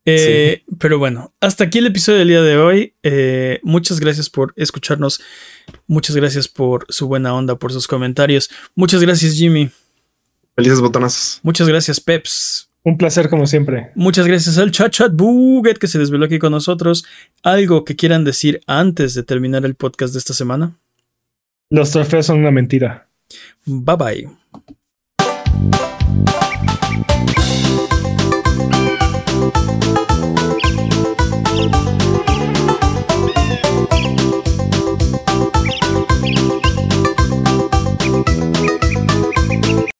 Eh, pero bueno, hasta aquí el episodio del día de hoy. Eh, muchas gracias por escucharnos. Muchas gracias por su buena onda, por sus comentarios. Muchas gracias, Jimmy. Felices botonazos. Muchas gracias, Peps. Un placer como siempre. Muchas gracias al chat chat buget que se desveló aquí con nosotros. ¿Algo que quieran decir antes de terminar el podcast de esta semana? Los trofeos son una mentira. Bye bye.